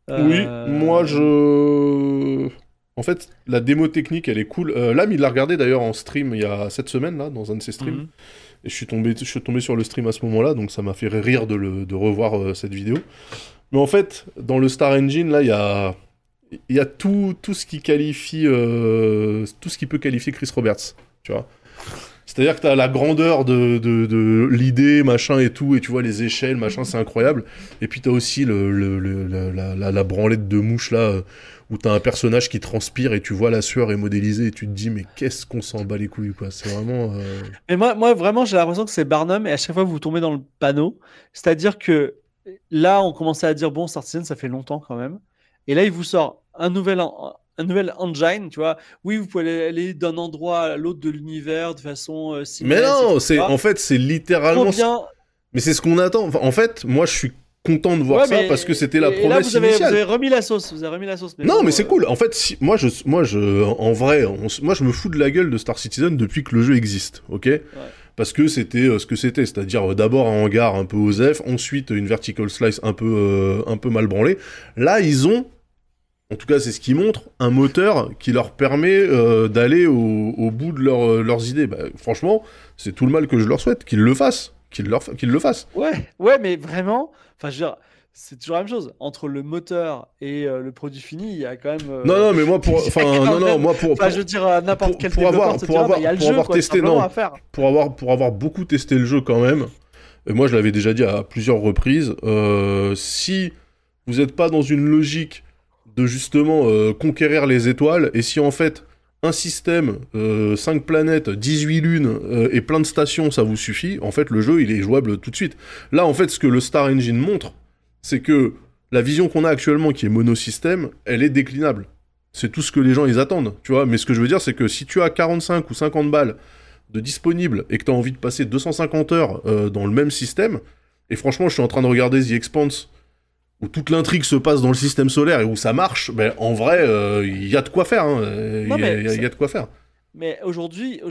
Oui, Euh, moi je. En fait, la démo technique, elle est cool. Lame, il l'a regardé d'ailleurs en stream il y a cette semaine, là, dans un de ses streams. mhm. Et je suis tombé, je suis tombé sur le stream à ce moment-là, donc ça m'a fait rire de, le, de revoir cette vidéo. Mais en fait, dans le Star Engine, là, il y a, il y a tout, tout ce qui qualifie, tout ce qui peut qualifier Chris Roberts, tu vois. C'est-à-dire que tu as la grandeur de, l'idée, machin et tout, et tu vois les échelles, machin, c'est incroyable. Et puis tu as aussi le, la, branlette de mouche là, euh, où tu as un personnage qui transpire et tu vois la sueur est modélisée et tu te dis, mais qu'est-ce qu'on s'en bat les couilles, quoi. C'est vraiment. euh, Mais moi, moi, vraiment, j'ai l'impression que c'est Barnum et à chaque fois vous tombez dans le panneau. C'est-à-dire que là, on commençait à dire bon, Star Citizen, ça fait longtemps quand même. Et là, il vous sort un nouvel, un nouvel engine, tu vois. Oui, vous pouvez aller- d'un endroit à l'autre de l'univers de façon euh, Mais similaire, non, c'est en fait c'est littéralement. Mais c'est ce qu'on attend. Enfin, en fait, moi je suis content de voir Ouais, ça mais- parce que c'était la et là, promesse vous avez, initiale. Vous avez remis la sauce. Vous avez remis la sauce. Non, bon, mais c'est euh, cool. En fait, si- moi, je, moi, je, en vrai, on moi, je me fous de la gueule de Star Citizen depuis que le jeu existe, ok? Parce que c'était euh, ce que c'était, c'est-à-dire euh, d'abord un hangar un peu OSEF, ensuite une vertical slice un peu, euh, un peu mal branlée. Là, ils ont, en tout cas, c'est ce qu'ils montrent, un moteur qui leur permet euh, d'aller au, au bout de leur- euh, leurs idées. Bah, franchement, c'est tout le mal que je leur souhaite, qu'ils le fassent, qu'ils leur qu'ils le fassent. Ouais, ouais, mais vraiment. Enfin, je veux dire, c'est toujours la même chose. Entre le moteur et euh, le produit fini, il y a quand même. Non, non, mais moi, pour, enfin, non, non, moi, pour, je veux dire, n'importe pour- quel pour avoir- pour avoir- bah, pour jeu, avoir quoi, testé, simplement non. à faire. pour avoir, pour avoir beaucoup testé le jeu quand même, et moi je l'avais déjà dit à plusieurs reprises, si vous n'êtes pas dans une logique de justement euh, conquérir les étoiles, et si en fait un système, 5 planètes, 18 lunes euh, et plein de stations, ça vous suffit, en fait le jeu il est jouable tout de suite. Là en fait ce que le Star Engine montre, c'est que la vision qu'on a actuellement qui est monosystème, elle est déclinable. C'est tout ce que les gens ils attendent, tu vois. Mais ce que je veux dire, c'est que si tu as 45 ou 50 balles de disponibles et que tu as envie de passer 250 heures euh, dans le même système, et franchement, je suis en train de regarder The Expanse, où toute l'intrigue se passe dans le système solaire et où ça marche, ben, en vrai, euh, il y a de quoi faire. hein. Il y, a- y y de quoi faire. Mais aujourd'hui,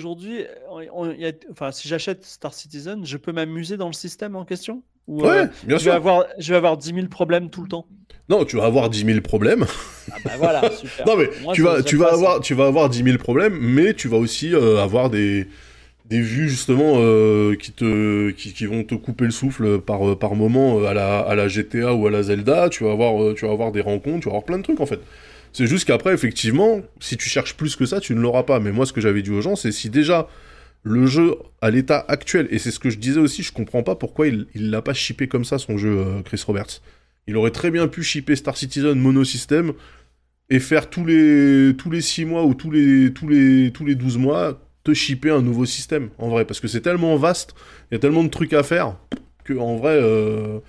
enfin, si j'achète Star Citizen, je peux m'amuser dans le système en question? Ou, Ouais, euh, bien je vais sûr. avoir, je vais avoir 10 000 problèmes tout le temps? Non, tu vas avoir 10 000 problèmes. Ah bah voilà, super. Non, mais Moi, tu ça- vas, ça tu, vas passe. avoir, tu vas avoir 10 000 problèmes, mais tu vas aussi euh, avoir des, des vues justement euh, qui, te, qui, vont te couper le souffle par, euh, par moment euh, à la, à la GTA ou à la Zelda. Tu vas, avoir, tu vas avoir des rencontres, tu vas avoir plein de trucs en fait. C'est juste qu'après, effectivement, si tu cherches plus que ça, tu ne l'auras pas. Mais moi, ce que j'avais dit aux gens, c'est si déjà le jeu à l'état actuel, et c'est ce que je disais aussi, je comprends pas pourquoi il il l'a pas shippé comme ça son jeu, Chris Roberts. Il aurait très bien pu shipper Star Citizen monosystème et faire tous les tous les 6 mois ou tous les tous les tous les 12 mois te shipper un nouveau système en vrai parce que c'est tellement vaste, il y a tellement de trucs à faire que en vrai euh,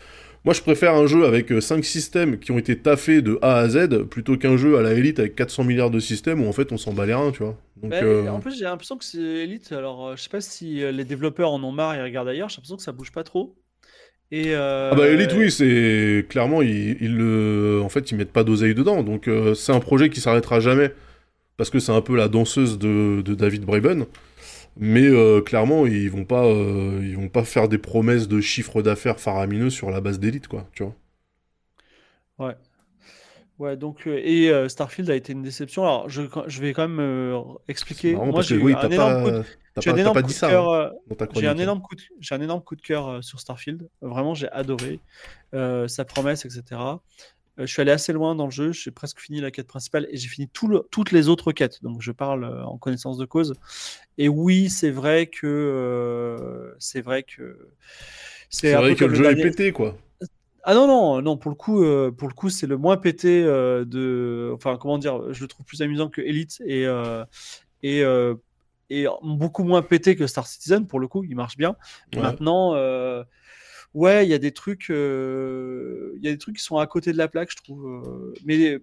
moi je préfère un jeu avec 5 systèmes qui ont été taffés de A à Z plutôt qu'un jeu à la élite avec 400 milliards de systèmes où en fait on s'en bat les reins, tu vois. Donc Mais euh, En plus, j'ai l'impression que c'est Elite. Alors, euh, je sais pas si euh, les développeurs en ont marre et regardent ailleurs. J'ai l'impression que ça bouge pas trop. Et euh, Ah bah Elite oui, c'est clairement ils, ils le en fait ils mettent pas d'oseille dedans. Donc euh, c'est un projet qui s'arrêtera jamais parce que c'est un peu la danseuse de, de David Braben. Mais euh, clairement, ils vont pas euh, ils vont pas faire des promesses de chiffre d'affaires faramineux sur la base d'élite quoi, tu vois. Ouais. Ouais, donc, euh, et Starfield a été une déception. Alors, je, je vais quand même expliquer. Marrant Moi, j'ai oui, un énorme coup de- pas coup cœur, J'ai un énorme coup de, j'ai un énorme coup de cœur sur Starfield. Vraiment, j'ai adoré sa promesse, etc. Euh, je suis allé assez loin dans le jeu. J'ai presque fini la quête principale et j'ai fini tout le- toutes les autres quêtes. Donc, je parle euh, en connaissance de cause. Et oui, c'est vrai que euh, c'est vrai que C'est vrai peu que le jeu est dernier- pété quoi. Ah non non non pour le coup euh, pour le coup c'est le moins pété euh, de enfin comment dire je le trouve plus amusant que Elite et et et beaucoup moins pété que Star Citizen pour le coup il marche bien Ouais. maintenant ouais il y a des trucs euh, il y a des trucs qui sont à côté de la plaque je trouve euh, mais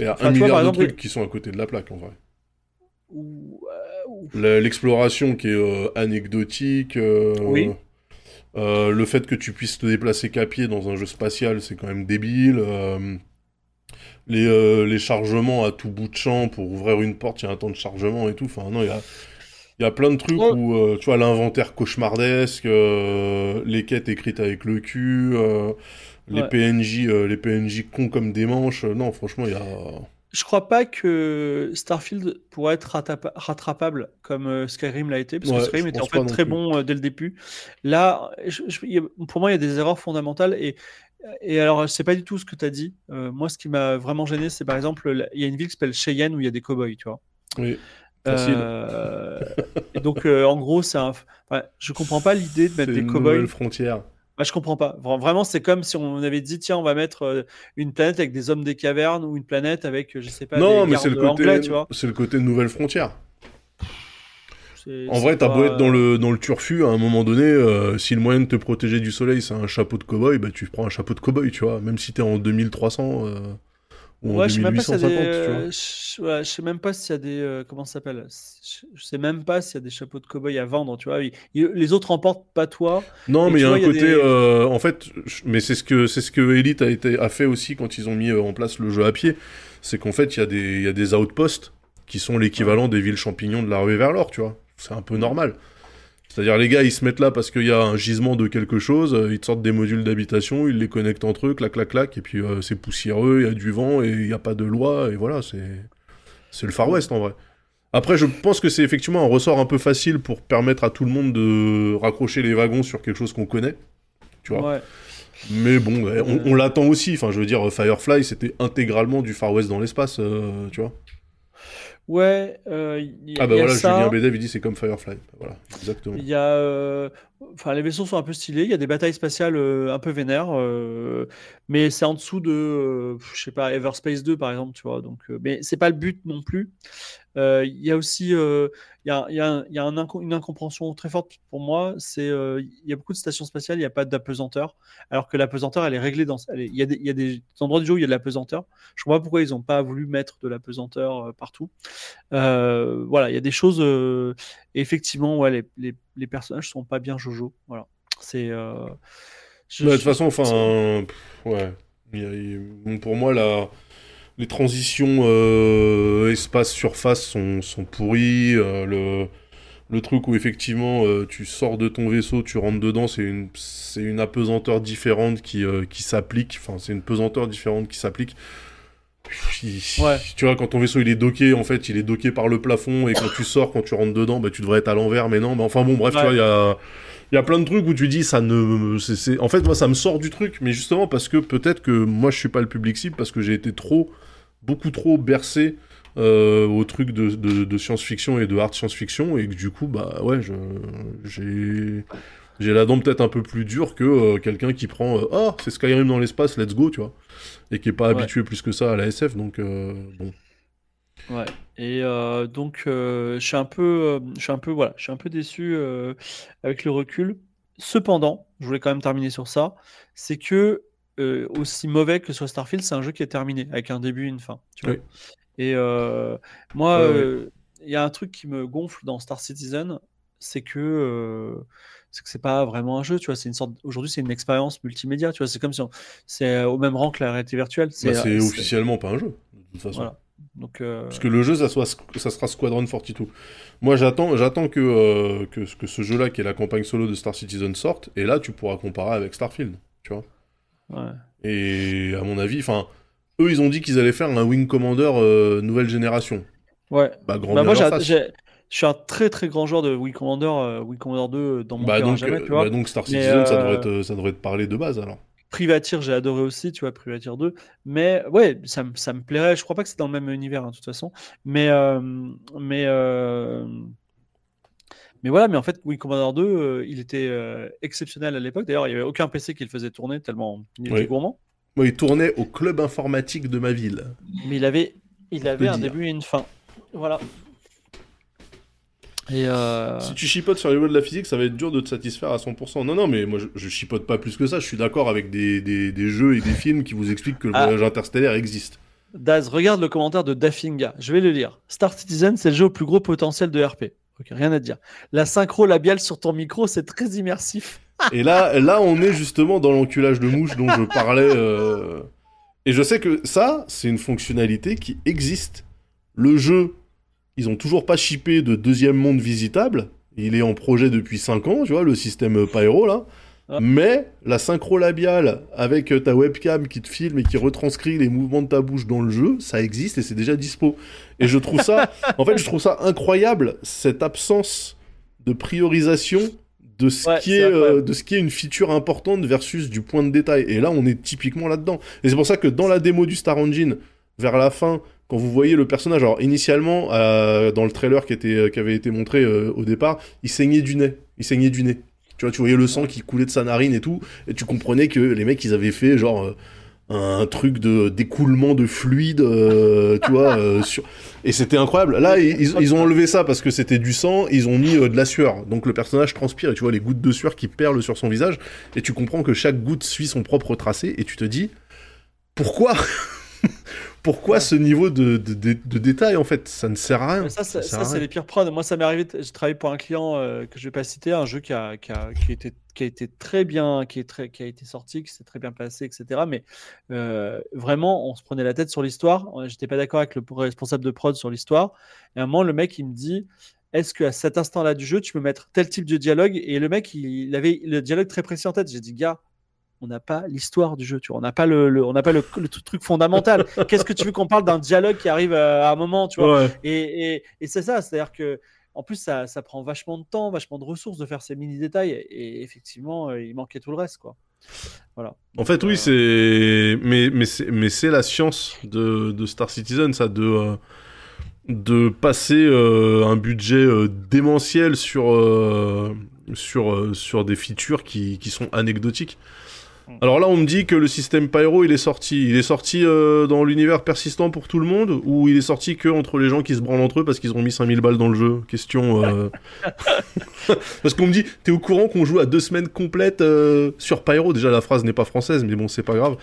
Il y a Enfin, un vois, milliard de exemple, trucs qui sont à côté de la plaque en vrai. ou- euh, L'exploration qui est euh, anecdotique. euh, Oui. euh, le fait que tu puisses te déplacer qu'à pied dans un jeu spatial, c'est quand même débile. les, les chargements à tout bout de champ pour ouvrir une porte, il y a un temps de chargement et tout. Enfin, non, il y a, il y a plein de trucs où, euh, tu vois, l'inventaire cauchemardesque, euh, les quêtes écrites avec le cul, euh, les Ouais. PNJ, les PNJ cons comme des manches. non, franchement, il y a. je crois pas que Starfield pourrait être rattrapa- rattrapable comme Skyrim l'a été, parce Ouais, que Skyrim était en fait très plus. bon dès le début. Là, je- je- pour moi, il y a des erreurs fondamentales. Et, et alors, c'est pas du tout ce que tu as dit. Euh, moi, ce qui m'a vraiment gêné, c'est par exemple, il y a une ville qui s'appelle Cheyenne où il y a des cow-boys, tu vois. Oui. Euh, et donc, euh, en gros, c'est un. ouais, je comprends pas l'idée de mettre C'est des cow-boys frontière. bah, je comprends pas. Vra- Vraiment, c'est comme si on avait dit tiens, on va mettre euh, une planète avec des hommes des cavernes ou une planète avec, je sais pas, non, des mais c'est le côté, anglais, tu vois. c'est le côté nouvelle frontière. En vrai, t'as pas- beau être dans le, dans le turfu, à un moment donné, euh, si le moyen de te protéger du soleil, c'est un chapeau de cow-boy, bah tu prends un chapeau de cow-boy, tu vois. Même si t'es en 2300, euh, en Ouais, je sais même pas 2850, s'il y a des. tu vois. euh, je ouais, je sais même pas s'il y a des. euh, comment ça s'appelle? Je je sais même pas s'il y a des chapeaux de cow-boy à vendre, tu vois. Il- il- les autres remportent pas toi. Non, mais il y a un il y a côté, des- euh, en fait, mais c'est ce que c'est ce que Elite a été a fait aussi quand ils ont mis euh, en place le jeu à pied, c'est qu'en fait il y a des il y a des outposts qui sont l'équivalent des villes champignons de la rue vers l'or, tu vois. C'est un peu normal. C'est-à-dire les gars, ils se mettent là parce qu'il y a un gisement de quelque chose, euh, ils te sortent des modules d'habitation, ils les connectent entre eux, clac clac clac, et puis euh, c'est poussiéreux, il y a du vent et il n'y a pas de loi et voilà, c'est c'est le Far West en vrai. Après, je pense que c'est effectivement un ressort un peu facile pour permettre à tout le monde de raccrocher les wagons sur quelque chose qu'on connaît. Tu vois. Ouais. Mais bon, on l'attend aussi. Enfin, je veux dire, Firefly, c'était intégralement du Far West dans l'espace, euh, tu vois. Ouais, euh, il y, Ah bah y a voilà, ça. Julien Bedev, il dit c'est comme Firefly. Voilà, exactement. Il y a, euh, enfin, les vaisseaux sont un peu stylés. Il y a des batailles spatiales euh, un peu vénères, euh, mais c'est en dessous de, euh, je sais pas, Everspace 2 par exemple, tu vois. Donc, euh, mais c'est pas le but non plus. Euh, Il y a aussi, euh, il y a, y a y a une incompréhension très forte pour moi. C'est, euh, il y a beaucoup de stations spatiales, il n'y a pas d'apesanteur, alors que l'apesanteur, elle est réglée dans, il y y a des endroits du jeu où il y a de l'apesanteur. Je pas pourquoi ils n'ont pas voulu mettre de l'apesanteur euh, partout. Euh, voilà, il y a des choses. euh, effectivement, ouais, les, les personnages sont pas bien Jojo. Voilà, c'est. euh, je- Bah, de toute façon, enfin, ouais. Il y a- il- bon, pour moi, la... les transitions euh, espace-surface sont, sont pourries. euh, le... le truc où effectivement euh, tu sors de ton vaisseau, tu rentres dedans, c'est une, c'est une apesanteur différente qui, qui s'applique. Enfin, c'est une pesanteur différente qui s'applique. Ouais. Tu vois, quand ton vaisseau il est docké, en fait, il est docké par le plafond, et quand tu sors, quand tu rentres dedans, bah, tu devrais être à l'envers, mais non. Mais enfin bon, bref, Ouais. tu vois, il y a, il y a plein de trucs où tu dis, ça ne. c'est- En fait, moi, ça me sort du truc, mais justement parce que peut-être que moi, je suis pas le public cible, parce que j'ai été trop, beaucoup trop bercé euh, au truc de, de, de science-fiction et de hard science-fiction, et que du coup, bah ouais, j'ai. J'ai la dent peut-être un peu plus dure que euh, quelqu'un qui prend Oh, c'est Skyrim dans l'espace, let's go, tu vois. Et qui est pas Ouais. habitué plus que ça à la SF, donc euh, bon. Ouais. Et euh, donc, euh, je suis un peu, euh, je suis un peu, voilà, je suis un peu déçu avec le recul. Cependant, je voulais quand même terminer sur ça, c'est que aussi mauvais que soit Starfield, c'est un jeu qui est terminé avec un début et une fin. Tu vois. Oui. Et moi, il y a un truc qui me gonfle dans Star Citizen, c'est que euh, c'est que c'est pas vraiment un jeu, tu vois. C'est une sorte, aujourd'hui, c'est une expérience multimédia, tu vois. C'est comme si on- c'est au même rang que la réalité virtuelle. Bah, c'est c'est- officiellement pas un jeu, de toute façon. Voilà. Donc, euh, Parce que le jeu, ça, soit, ça sera Squadron 42. Moi, j'attends, j'attends que, euh, que, que ce jeu-là, qui est la campagne solo de Star Citizen, sorte, et là, tu pourras comparer avec Starfield, tu vois. ouais. Et à mon avis, enfin, eux, ils ont dit qu'ils allaient faire un Wing Commander euh, nouvelle génération. Ouais. Bah, grand Bah, moi, je suis un très très grand joueur de Wii Commander, euh, Wii Commander 2 dans mon Bah cœur à donc, jamais, euh, tu vois. bah donc Star Citizen, ça, devrait euh, être, ça devrait te parler de base, alors. Privateer, j'ai adoré aussi, tu vois, Privateer 2. Mais ouais, ça, me- ça me plairait. Je crois pas que c'est dans le même univers, hein, de toute façon. Mais, euh, mais, euh, mais voilà, mais en fait, Wii Commander 2, euh, il était euh, exceptionnel à l'époque. D'ailleurs, il n'y avait aucun PC qui le faisait tourner tellement il était Oui. gourmand. Moi, il tournait au club informatique de ma ville. Mais il avait, il avait un début et une fin. Voilà. Et euh, Si tu chipotes sur les lois de la physique, ça va être dur de te satisfaire à 100%. Non, non, mais moi, je, je chipote pas plus que ça. Je suis d'accord avec des, des, des jeux et des films qui vous expliquent que le Ah. voyage interstellaire existe. Daz, regarde le commentaire de Dafinga. Je vais le lire. Star Citizen, c'est le jeu au plus gros potentiel de RP. Ok, rien à dire. La synchro labiale sur ton micro, c'est très immersif. Et là, là, on est justement dans l'enculage de mouche dont je parlais. euh, Et je sais que ça, c'est une fonctionnalité qui existe. Le jeu, ils ont toujours pas shippé de deuxième monde visitable. Il est en projet depuis 5 ans, tu vois, le système euh, Pyro là. Ah. Mais la synchro labiale avec euh, ta webcam qui te filme et qui retranscrit les mouvements de ta bouche dans le jeu, ça existe et c'est déjà dispo. Et je trouve ça, en fait, je trouve ça incroyable cette absence de priorisation de ce Ouais, qui est euh, de ce qui est une feature importante versus du point de détail. Et là, on est typiquement là-dedans. Et c'est pour ça que dans la démo du Star Engine, vers la fin, quand vous voyez le personnage, alors initialement, euh, dans le trailer qui, était, qui avait été montré euh, au départ, il saignait du nez. Il saignait du nez. Tu vois, tu voyais le sang qui coulait de sa narine et tout, et tu comprenais que les mecs, ils avaient fait genre euh, un truc de d'écoulement de fluide, euh, tu vois, euh, et c'était incroyable. Là, ils, ont enlevé ça parce que c'était du sang, ils ont mis euh, de la sueur. Donc le personnage transpire et tu vois les gouttes de sueur qui perlent sur son visage, et tu comprends que chaque goutte suit son propre tracé, et tu te dis pourquoi? Pourquoi ce niveau de, de, de, détail en fait? Ça ne sert à rien. ça, c'est les pires prods. Moi, ça m'est arrivé. J'ai travaillé pour un client euh, que je vais pas citer, un jeu qui a, qui a, qui était, qui a été très bien, qui, est très, qui a été sorti, qui s'est très bien passé, etc. Mais euh, vraiment, on se prenait la tête sur l'histoire. J'étais pas d'accord avec le responsable de prod sur l'histoire. Et à un moment, le mec, il me dit est-ce qu'à cet instant-là du jeu, tu peux mettre tel type de dialogue? Et le mec, il, avait le dialogue très précis en tête. J'ai dit, gars, on n'a pas l'histoire du jeu, tu vois. On n'a pas le, on n'a pas le, truc fondamental. Qu'est-ce que tu veux qu'on parle d'un dialogue qui arrive à, un moment, tu vois? Et, c'est ça, c'est-à-dire que en plus ça, prend vachement de temps, vachement de ressources de faire ces mini détails, et, effectivement, euh, il manquait tout le reste, quoi. Voilà. En fait, oui, euh, c'est, mais mais c'est, mais c'est la science de, Star Citizen, ça, de euh, de passer un budget démentiel sur sur sur des features qui, qui sont anecdotiques. Mm. Alors là, on me dit que le système Pyro, il est sorti. Il est sorti euh, dans l'univers persistant pour tout le monde ou il est sorti que entre les gens qui se branlent entre eux parce qu'ils ont mis 5000 balles dans le jeu? Question. Euh, parce qu'on me dit, t'es au courant qu'on joue à deux semaines complètes euh, sur Pyro? Déjà, la phrase n'est pas française, mais bon, c'est pas grave.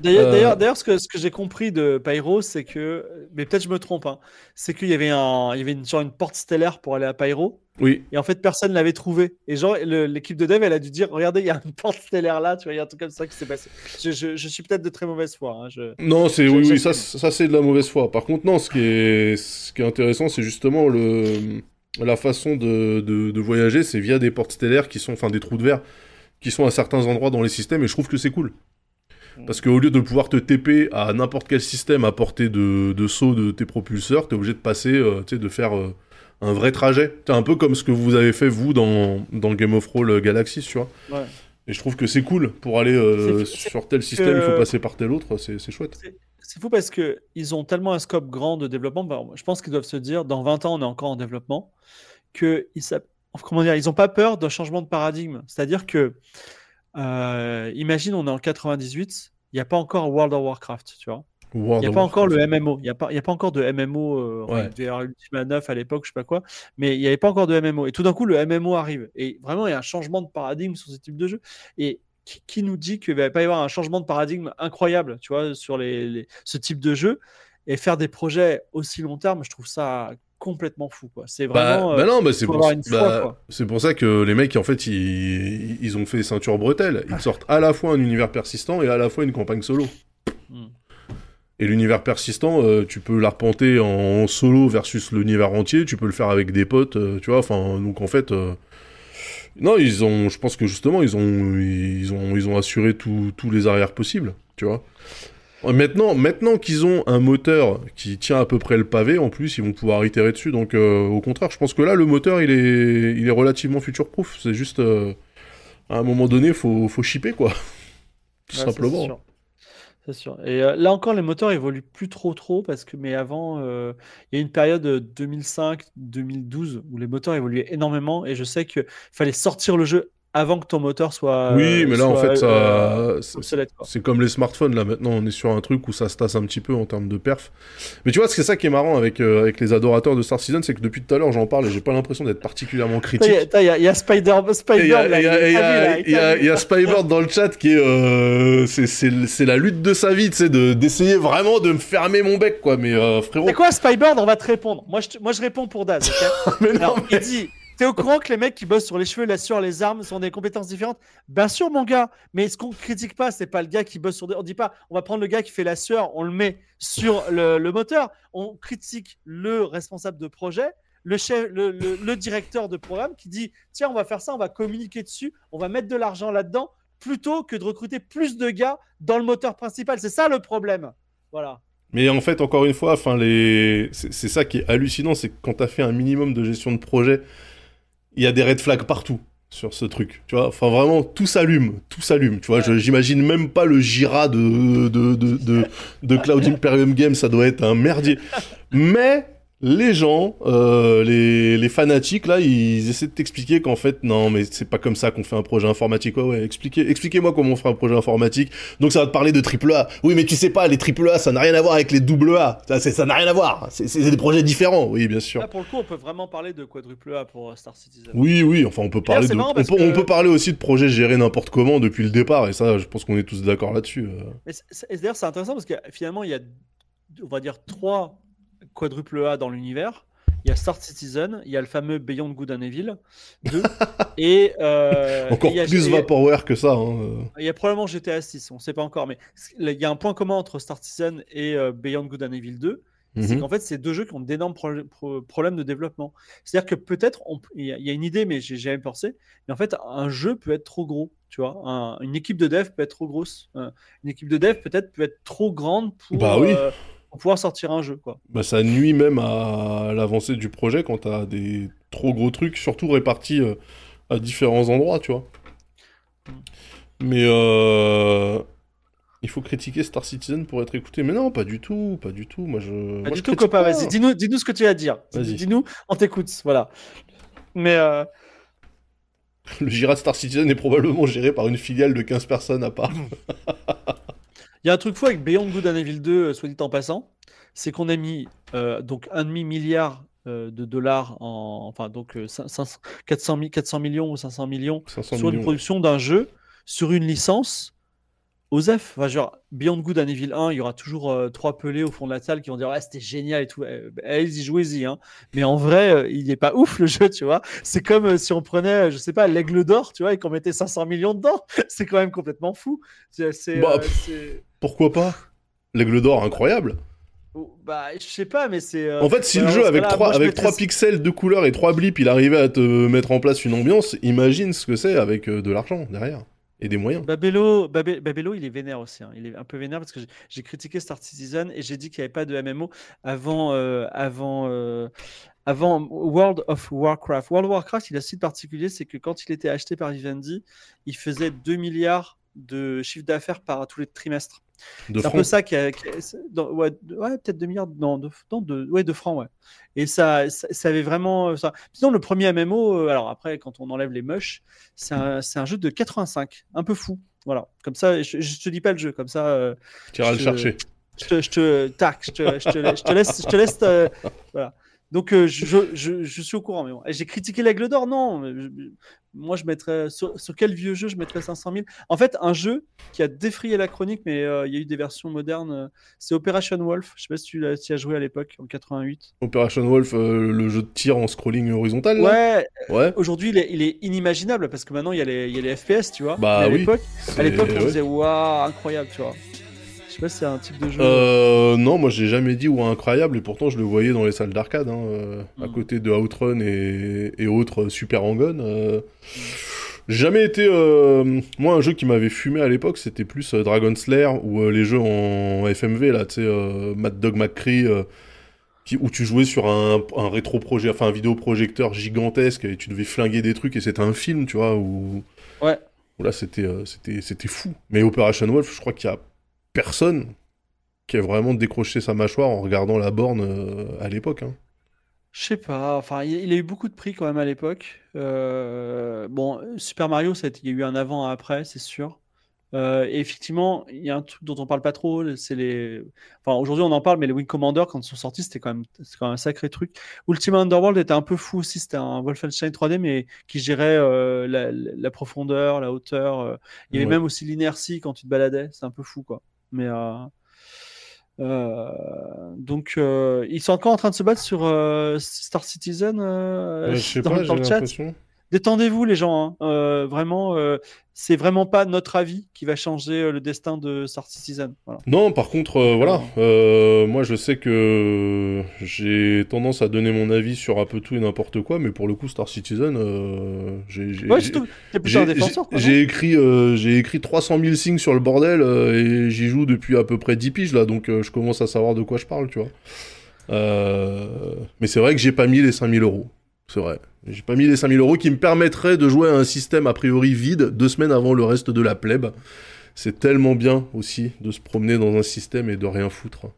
D'ailleurs, d'ailleurs, ce que, ce que j'ai compris de Pyro, c'est que, mais peut-être je me trompe, hein, c'est qu'il y avait, un, il y avait une, une porte stellaire pour aller à Pyro. Oui. Et en fait, personne l'avait trouvé. Et genre, l'équipe de dev, elle a dû dire Regardez, il y a une porte stellaire là, tu vois, il y a un truc comme ça qui s'est passé. Je, je, suis peut-être de très mauvaise foi. Hein, je... Non, c'est oui, oui, ça, ça c'est de la mauvaise foi. Par contre, non, ce qui est, ce qui est intéressant, c'est justement le, la façon de, de, de voyager, c'est via des portes stellaires qui sont, enfin, des trous de verre qui sont à certains endroits dans les systèmes, et je trouve que c'est cool. Mm. Parce qu'au lieu de pouvoir te TP à n'importe quel système à portée de, de saut de tes propulseurs, t'es obligé de passer, euh, tu sais, de faire. Euh, un vrai trajet. C'est un peu comme ce que vous avez fait vous dans, dans Game of Roll Galaxy, tu vois. Ouais. Et je trouve que c'est cool pour aller euh, sur tel système, il faut passer par tel autre, c'est chouette. C'est fou parce que ils ont tellement un scope grand de développement. Bah, je pense qu'ils doivent se dire, dans 20 ans, on est encore en développement, que ils, comment dire, ils n'ont pas peur d'un changement de paradigme. C'est-à-dire que, euh, imagine, on est en 98, il n'y a pas encore World of Warcraft, tu vois. Il n'y a pas encore le MMO. Il n'y a, pas, a pas encore de MMO. Euh, ouais. Ultima 9 à l'époque, je sais pas quoi. Mais il n'y avait pas encore de MMO. Et tout d'un coup, le MMO arrive. Et vraiment, il y a un changement de paradigme sur ce type de jeu. Et qui, nous dit qu'il va pas y avoir un changement de paradigme incroyable, tu vois, sur les, ce type de jeu? Et faire des projets aussi long terme, je trouve ça complètement fou quoi. C'est bah, vraiment bah, non, bah c'est pour, bah, pour ça que les mecs en fait ils, ils ont fait ceinture bretelle, ils sortent à la fois un univers persistant et à la fois une campagne solo. Hmm. Et l'univers persistant, euh, tu peux l'arpenter en solo versus l'univers entier, tu peux le faire avec des potes, euh, tu vois. Enfin, donc en fait, euh, non, ils ont, je pense que justement, ils ont, ils ont, ils ont assuré tous les arrières possibles, tu vois. Maintenant, maintenant qu'ils ont un moteur qui tient à peu près le pavé, en plus, ils vont pouvoir itérer dessus. Donc, au contraire, je pense que là, le moteur, il est, il est relativement future-proof. C'est juste, à un moment donné, faut, faut shipper, quoi. Tout simplement. Et euh, là encore, les moteurs évoluent plus trop trop parce que, mais avant, euh, il y a une période 2005-2012 euh, où les moteurs évoluaient énormément et je sais qu'il fallait sortir le jeu avant que ton moteur soit. Oui, mais là, en fait, ça, euh, c'est comme les smartphones. Là, maintenant, on est sur un truc où ça se tasse un petit peu en termes de perf. Mais tu vois, c'est ça qui est marrant avec, euh, avec les adorateurs de Star Citizen, c'est que depuis tout à l'heure, j'en parle et j'ai pas l'impression d'être particulièrement critique. Il y, y, a Spider, Spider. Il y a Spybird dans le chat qui est. Euh, c'est la lutte de sa vie, tu sais, d'essayer vraiment de me fermer mon bec, quoi. Mais frérot. C'est quoi, Spybird On va te répondre. Moi, je, moi, je réponds pour Daz. mais non, mais... Il dit T'es au courant que les mecs qui bossent sur les cheveux, la sueur, les armes sont des compétences différentes? Bien sûr, mon gars. Mais ce qu'on critique pas, c'est pas le gars qui bosse sur. Des... On dit pas, on va prendre le gars qui fait la sueur, on le met sur le, moteur. On critique le responsable de projet, le, chef, le, directeur de programme qui dit tiens, on va faire ça, on va communiquer dessus, on va mettre de l'argent là-dedans, plutôt que de recruter plus de gars dans le moteur principal. C'est ça le problème. Voilà. Mais en fait, encore une fois, enfin, les... c'est ça qui est hallucinant, c'est quand tu as fait un minimum de gestion de projet, il y a des red flags partout sur ce truc, tu vois. Enfin, vraiment, tout s'allume, tout s'allume, tu vois. J'imagine même pas le Jira de, de, de, de, Cloud Imperium Games, ça doit être un merdier. Mais les gens, euh, les, les, fanatiques, là, ils essaient de t'expliquer qu'en fait, non, mais c'est pas comme ça qu'on fait un projet informatique. Ouais, ouais, expliquez, expliquez-moi comment on fait un projet informatique. Donc ça va te parler de triple A. Oui, mais tu sais pas, les triple A, ça n'a rien à voir avec les double A. Ça, ça n'a rien à voir. C'est des projets différents. Oui, bien sûr. Là, pour le coup, on peut vraiment parler de quadruple A pour Star Citizen. Oui, oui, enfin, on peut parler de, on, peut, parler aussi de projets gérés n'importe comment depuis le départ. Et ça, je pense qu'on est tous d'accord là-dessus. Euh. Et d'ailleurs, c'est intéressant parce que finalement, il y a, on va dire, trois quadruple A dans l'univers. Il y a Star Citizen, il y a le fameux Beyond Good and Evil 2, et euh, encore plus Vaporware que ça. Hein. Il y a probablement GTA 6, on ne sait pas encore, mais il y a un point commun entre Star Citizen et euh, Beyond Good and Evil 2, c'est mhm. qu'en fait, c'est deux jeux qui ont d'énormes problèmes de développement. C'est-à-dire que peut-être, il y, a une idée, mais j'ai jamais pensé, mais en fait, un jeu peut être trop gros, tu vois. une équipe de dev peut être trop grosse. une équipe de dev peut-être peut être trop grande pour, bah oui. Euh, pour pouvoir sortir un jeu. Quoi. Bah, ça nuit même à l'avancée du projet quand tu as des trop gros trucs, surtout répartis euh, à différents endroits, tu vois. Mais euh, il faut critiquer Star Citizen pour être écouté. Mais non, pas du tout, pas du tout. Moi, je. Pas du tout, copain, vas-y, dis-nous dis ce que tu as à dire. Dis-nous, on t'écoute, voilà. Mais. Euh, Le Gira Star Citizen est probablement géré par une filiale de 15 personnes à part. Il y a un truc fou avec Beyond Good and Evil 2, euh, soit dit en passant, c'est qu'on a mis euh, donc un demi milliard euh, de dollars en, enfin donc 400, 400, millions ou 500 millions sur une production d'un jeu sur une licence Osef, enfin, genre Beyond Good and Evil 1, il y aura toujours trois pelés au fond de la salle qui vont dire ouais, c'était génial et tout. Eh, bah, allez-y, jouez-y. Hein. Mais en vrai, il n'est pas ouf le jeu, tu vois. C'est comme si on prenait, je sais pas, l'aigle d'or, tu vois, et qu'on mettait 500 millions dedans. C'est quand même complètement fou. C'est, bah, pourquoi pas? L'aigle d'or, incroyable. Oh, bah, je sais pas, mais c'est. Euh, en fait, si le jeu avec 3 avec trois pixels de couleur et 3 blips, il arrivait à te mettre en place une ambiance, imagine ce que c'est avec euh, de l'argent derrière et des moyens. Babello, Babello, il est vénère aussi. Hein. Il est un peu vénère parce que j'ai critiqué Star Citizen et j'ai dit qu'il n'y avait pas de MMO avant, euh, avant, avant World of Warcraft. World of Warcraft, il a un site particulier, c'est que quand il était acheté par Vivendi, il faisait 2 milliards de chiffre d'affaires par tous les trimestres. C'est un peu ça qui a. ouais, peut-être 2 milliards. Non, de, de, ouais, de francs, ouais. Et ça, ça, avait vraiment. Ça. Sinon, le premier MMO, euh, alors après, quand on enlève les mush, c'est un, un, jeu de 85. Un peu fou. Voilà. Comme ça, je, je te dis pas le jeu. Comme ça. Euh, tu iras le chercher. Je te, je te, tac, je te, je te, je te laisse. Je te laisse euh, voilà. Donc, euh, je, je, je, suis au courant. Mais J'ai critiqué l'aigle d'or, non. moi, je mettrais. Sur, quel vieux jeu je mettrais 500 000 En fait, un jeu qui a défrayé la chronique, mais euh, il y a eu des versions modernes. Euh, c'est Operation Wolf. Je sais pas si tu as, joué à l'époque, en 88. Operation Wolf, le jeu de tir en scrolling horizontal Ouais. ouais. Aujourd'hui, il est, il est, inimaginable parce que maintenant, il y, a les, il y a les FPS, tu vois. Bah, à l'époque, à l'époque, on disait, waouh, incroyable, tu vois c'est un type de jeu. Euh, non, moi j'ai jamais dit ou incroyable et pourtant je le voyais dans les salles d'arcade, hein, euh, à hmm. côté de Outrun et, et autres Super Hang-On. Euh, jamais été. Moi, un jeu qui m'avait fumé à l'époque, c'était plus Dragon Slayer ou les jeux en FMV, là, tu sais, Mad Dog McCree. Qui, où tu jouais sur un, un rétro-projet, enfin un vidéoprojecteur gigantesque et tu devais flinguer des trucs et c'était un film, tu vois, où, ouais. où là c'était, c'était, c'était fou. Mais Operation Wolf, je crois qu'il y a personne qui a vraiment décroché sa mâchoire en regardant la borne euh, à l'époque. Hein. Je sais pas, enfin, il a eu beaucoup de prix quand même à l'époque. Euh, bon, Super Mario, ça il y a eu un avant un après, c'est sûr. Euh, et effectivement, il y a un truc dont on parle pas trop, c'est les. Enfin, aujourd'hui on en parle, mais les Wing Commander, quand ils sont sortis, c'était quand, même... quand même un sacré truc. Ultima Underworld était un peu fou aussi, c'était un Wolfenstein 3D, mais qui gérait la, profondeur, la hauteur. Il y avait même aussi l'inertie quand tu te baladais, c'est un peu fou quoi. Mais euh, euh, donc, euh, ils sont encore en train de se battre sur Star Citizen je sais dans, pas, dans le chat? Détendez-vous les gens, hein. vraiment, c'est vraiment pas notre avis qui va changer euh, le destin de Star Citizen. Non, par contre, euh, voilà, euh, moi je sais que j'ai tendance à donner mon avis sur un peu tout et n'importe quoi, mais pour le coup, Star Citizen, j'ai j'ai écrit, j'ai écrit 300 000 signes sur le bordel et j'y joue depuis à peu près 10 piges là, donc je commence à savoir de quoi je parle, tu vois. mais c'est vrai que j'ai pas mis les 5000 euros. C'est vrai. J'ai pas mis les 5000 euros qui me permettraient de jouer à un système a priori vide deux semaines avant le reste de la plèbe. C'est tellement bien aussi de se promener dans un système et de rien foutre.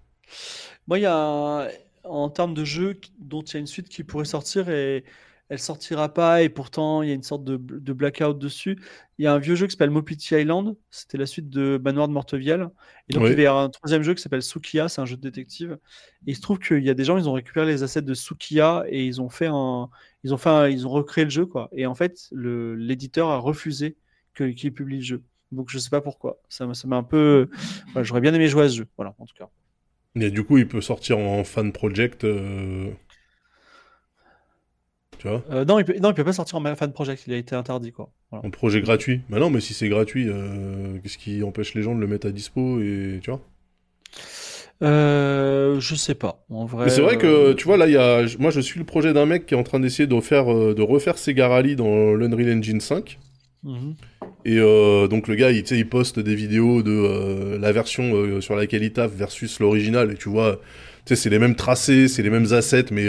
Moi, il y a en termes de jeu dont il y a une suite qui pourrait sortir et elle sortira pas et pourtant il y a une sorte de, de blackout dessus. Il y a un vieux jeu qui s'appelle Mopiti Island, c'était la suite de Manoir de Mortevielle. Et donc Oui. il y avait un troisième jeu qui s'appelle Sukiya, c'est un jeu de détective. Et il se trouve qu'il y a des gens, ils ont récupéré les assets de Sukiya et ils ont fait un, ils ont fait ils ont recréé le jeu quoi. Et en fait, l'éditeur a refusé qu'il publie le jeu. Donc je sais pas pourquoi. Ça m'a ça m'a un peu, voilà, j'aurais bien aimé jouer à ce jeu. Voilà, en tout cas. Et du coup, il peut sortir en fan project. euh, Tu vois? Euh, non, il peut, non, il peut pas sortir en fan project. Il a été interdit quoi. Voilà. En projet gratuit? Bah non, mais si c'est gratuit, euh, qu'est-ce qui empêche les gens de le mettre à dispo et tu vois? Euh, je sais pas. En vrai. C'est vrai que, euh, tu vois, là, il y a... moi, je suis le projet d'un mec qui est en train d'essayer de refaire, euh, de refaire Sega Rally dans l'Unreal Engine 5. mhm. Et euh, donc, le gars, il, il poste des vidéos de euh, la version euh, sur laquelle il tape versus l'original. Et tu vois, c'est les mêmes tracés, c'est les mêmes assets, mais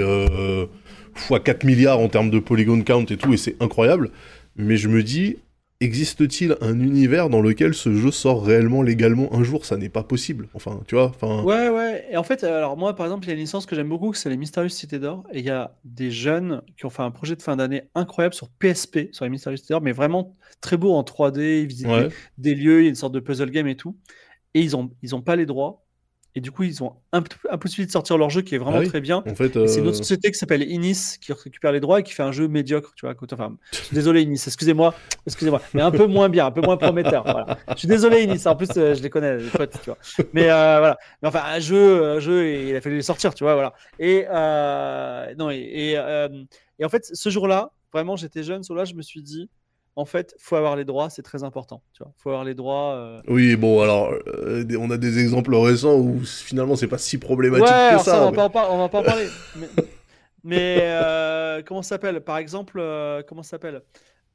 fois 4 milliards en termes de polygon count et tout, et c'est incroyable. Mais je me dis, existe-t-il un univers dans lequel ce jeu sort réellement légalement un jour? Ça n'est pas possible. Enfin, tu vois, enfin... Ouais, ouais. Et en fait, alors moi, par exemple, il y a une licence que j'aime beaucoup, c'est les Mysterious Cités d'Or. Et il y a des jeunes qui ont fait un projet de fin d'année incroyable sur PSP, sur les Mysterious Cités d'Or, mais vraiment très beau en 3D. Ils visitent Ouais. des lieux, il y a une sorte de puzzle game et tout. Et ils ont, ils ont pas les droits. Et du coup, ils ont imp- impossibilité de sortir leur jeu qui est vraiment Ah oui. très bien. En fait, Et C'est une euh, autre société qui s'appelle Inis qui récupère les droits et qui fait un jeu médiocre, tu vois. à côté. Enfin, je suis désolé Inis, excusez-moi, excusez-moi, mais un peu moins bien, un peu moins prometteur. Voilà. Je suis désolé Inis, en plus euh, je les connais, les potes, tu vois. Mais euh, voilà, mais enfin un jeu, un jeu, et il a fallu les sortir, tu vois, voilà. Et euh, non, et, et, euh, et en fait, ce jour-là, vraiment, j'étais jeune, ce jour-là, je me suis dit, en fait, faut avoir les droits, c'est très important, tu vois. Faut avoir les droits. euh, Oui, bon, alors, euh, on a des exemples récents où finalement c'est pas si problématique Ouais, que ça. ça, on, mais- va pas en par- on va pas en parler. mais mais, euh, comment ça s'appelle? Par exemple, comment ça s'appelle?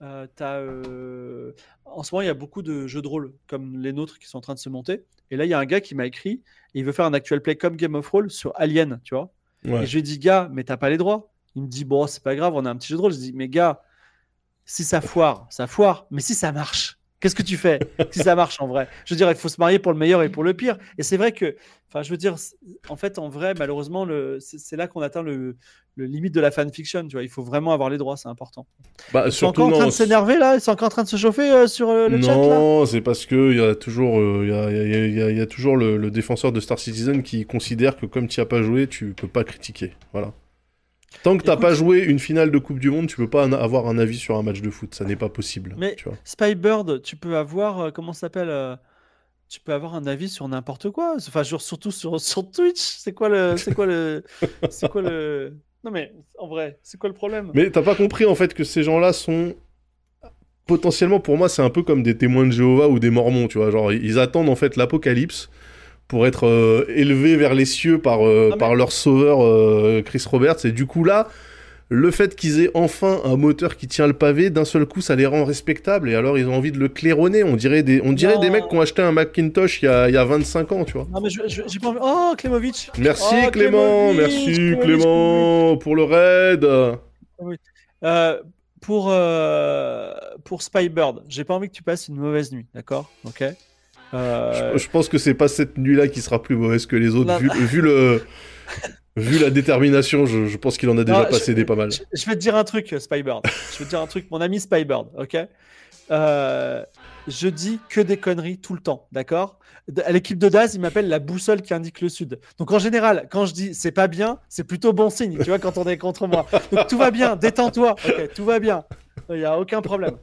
En ce moment, il y a beaucoup de jeux de rôle comme les nôtres qui sont en train de se monter. Et là, il y a un gars qui m'a écrit et il veut faire un actual play comme Game of Roll sur Alien, tu vois. Ouais. Et je lui ai dit, gars, mais t'as pas les droits. Il me dit, bon, c'est pas grave, on a un petit jeu de rôle. Je dis, mais gars, si ça foire, ça foire. Mais si ça marche, qu'est-ce que tu fais si ça marche en vrai? Je veux dire, il faut se marier pour le meilleur et pour le pire. Et c'est vrai que, enfin, je veux dire, en fait, en vrai, malheureusement, c'est, là qu'on atteint le, le limite de la fanfiction. Tu vois, il faut vraiment avoir les droits, c'est important. Bah, Ils sont surtout, encore en train non, de s'énerver là? Ils sont encore en train de se chauffer euh, sur euh, le chat Non, c'est parce que il y a toujours, euh, il y a, il y a- il y a- il y a toujours le, le défenseur de Star Citizen qui considère que comme tu as pas joué, tu peux pas critiquer. Voilà. Tant que t'as Écoute- pas joué une finale de Coupe du Monde, tu peux pas avoir un avis sur un match de foot. Ça n'est pas possible. Mais- tu vois. Spybird, tu peux avoir, euh, comment ça s'appelle euh, Tu peux avoir un avis sur n'importe quoi. Enfin, genre, surtout sur, sur Twitch. C'est quoi le. C'est quoi le. C'est quoi le. Non, mais en vrai, c'est quoi le problème? Mais t'as pas compris en fait que ces gens-là sont potentiellement pour moi c'est un peu comme des témoins de Jéhovah ou des Mormons, tu vois. Genre ils attendent en fait l'apocalypse pour être euh, élevés vers les cieux par euh, Ah, mais- par leur sauveur euh, Chris Roberts. Et du coup là, le fait qu'ils aient enfin un moteur qui tient le pavé, d'un seul coup ça les rend respectables. Et alors ils ont envie de le claironner. On dirait des on dirait Non. des mecs qui ont acheté un Macintosh il y a il y a 25 ans, tu vois. Non, mais je- je- j'ai pas envie. Oh, Klemovic Merci Oh, Clément, merci Clément pour le raid. Euh, pour, euh, pour Spybird, j'ai pas envie que tu passes une mauvaise nuit, d'accord? Ok Euh, Je, je pense que c'est pas cette nuit-là qui sera plus mauvaise que les autres, Non. vu, vu le, vu la détermination. Je, je pense qu'il en a déjà Non, passé je- des pas mal. Je, vais te dire un truc, Spybird. je vais te dire un truc, mon ami Spybird, ok? Euh, Je dis que des conneries tout le temps, d'accord? À l'équipe de Daz, il m'appelle la boussole qui indique le sud. Donc en général, quand je dis c'est pas bien, c'est plutôt bon signe, tu vois, quand on est contre moi. Donc tout va bien, détends-toi, tout va bien. Il n'y a aucun problème.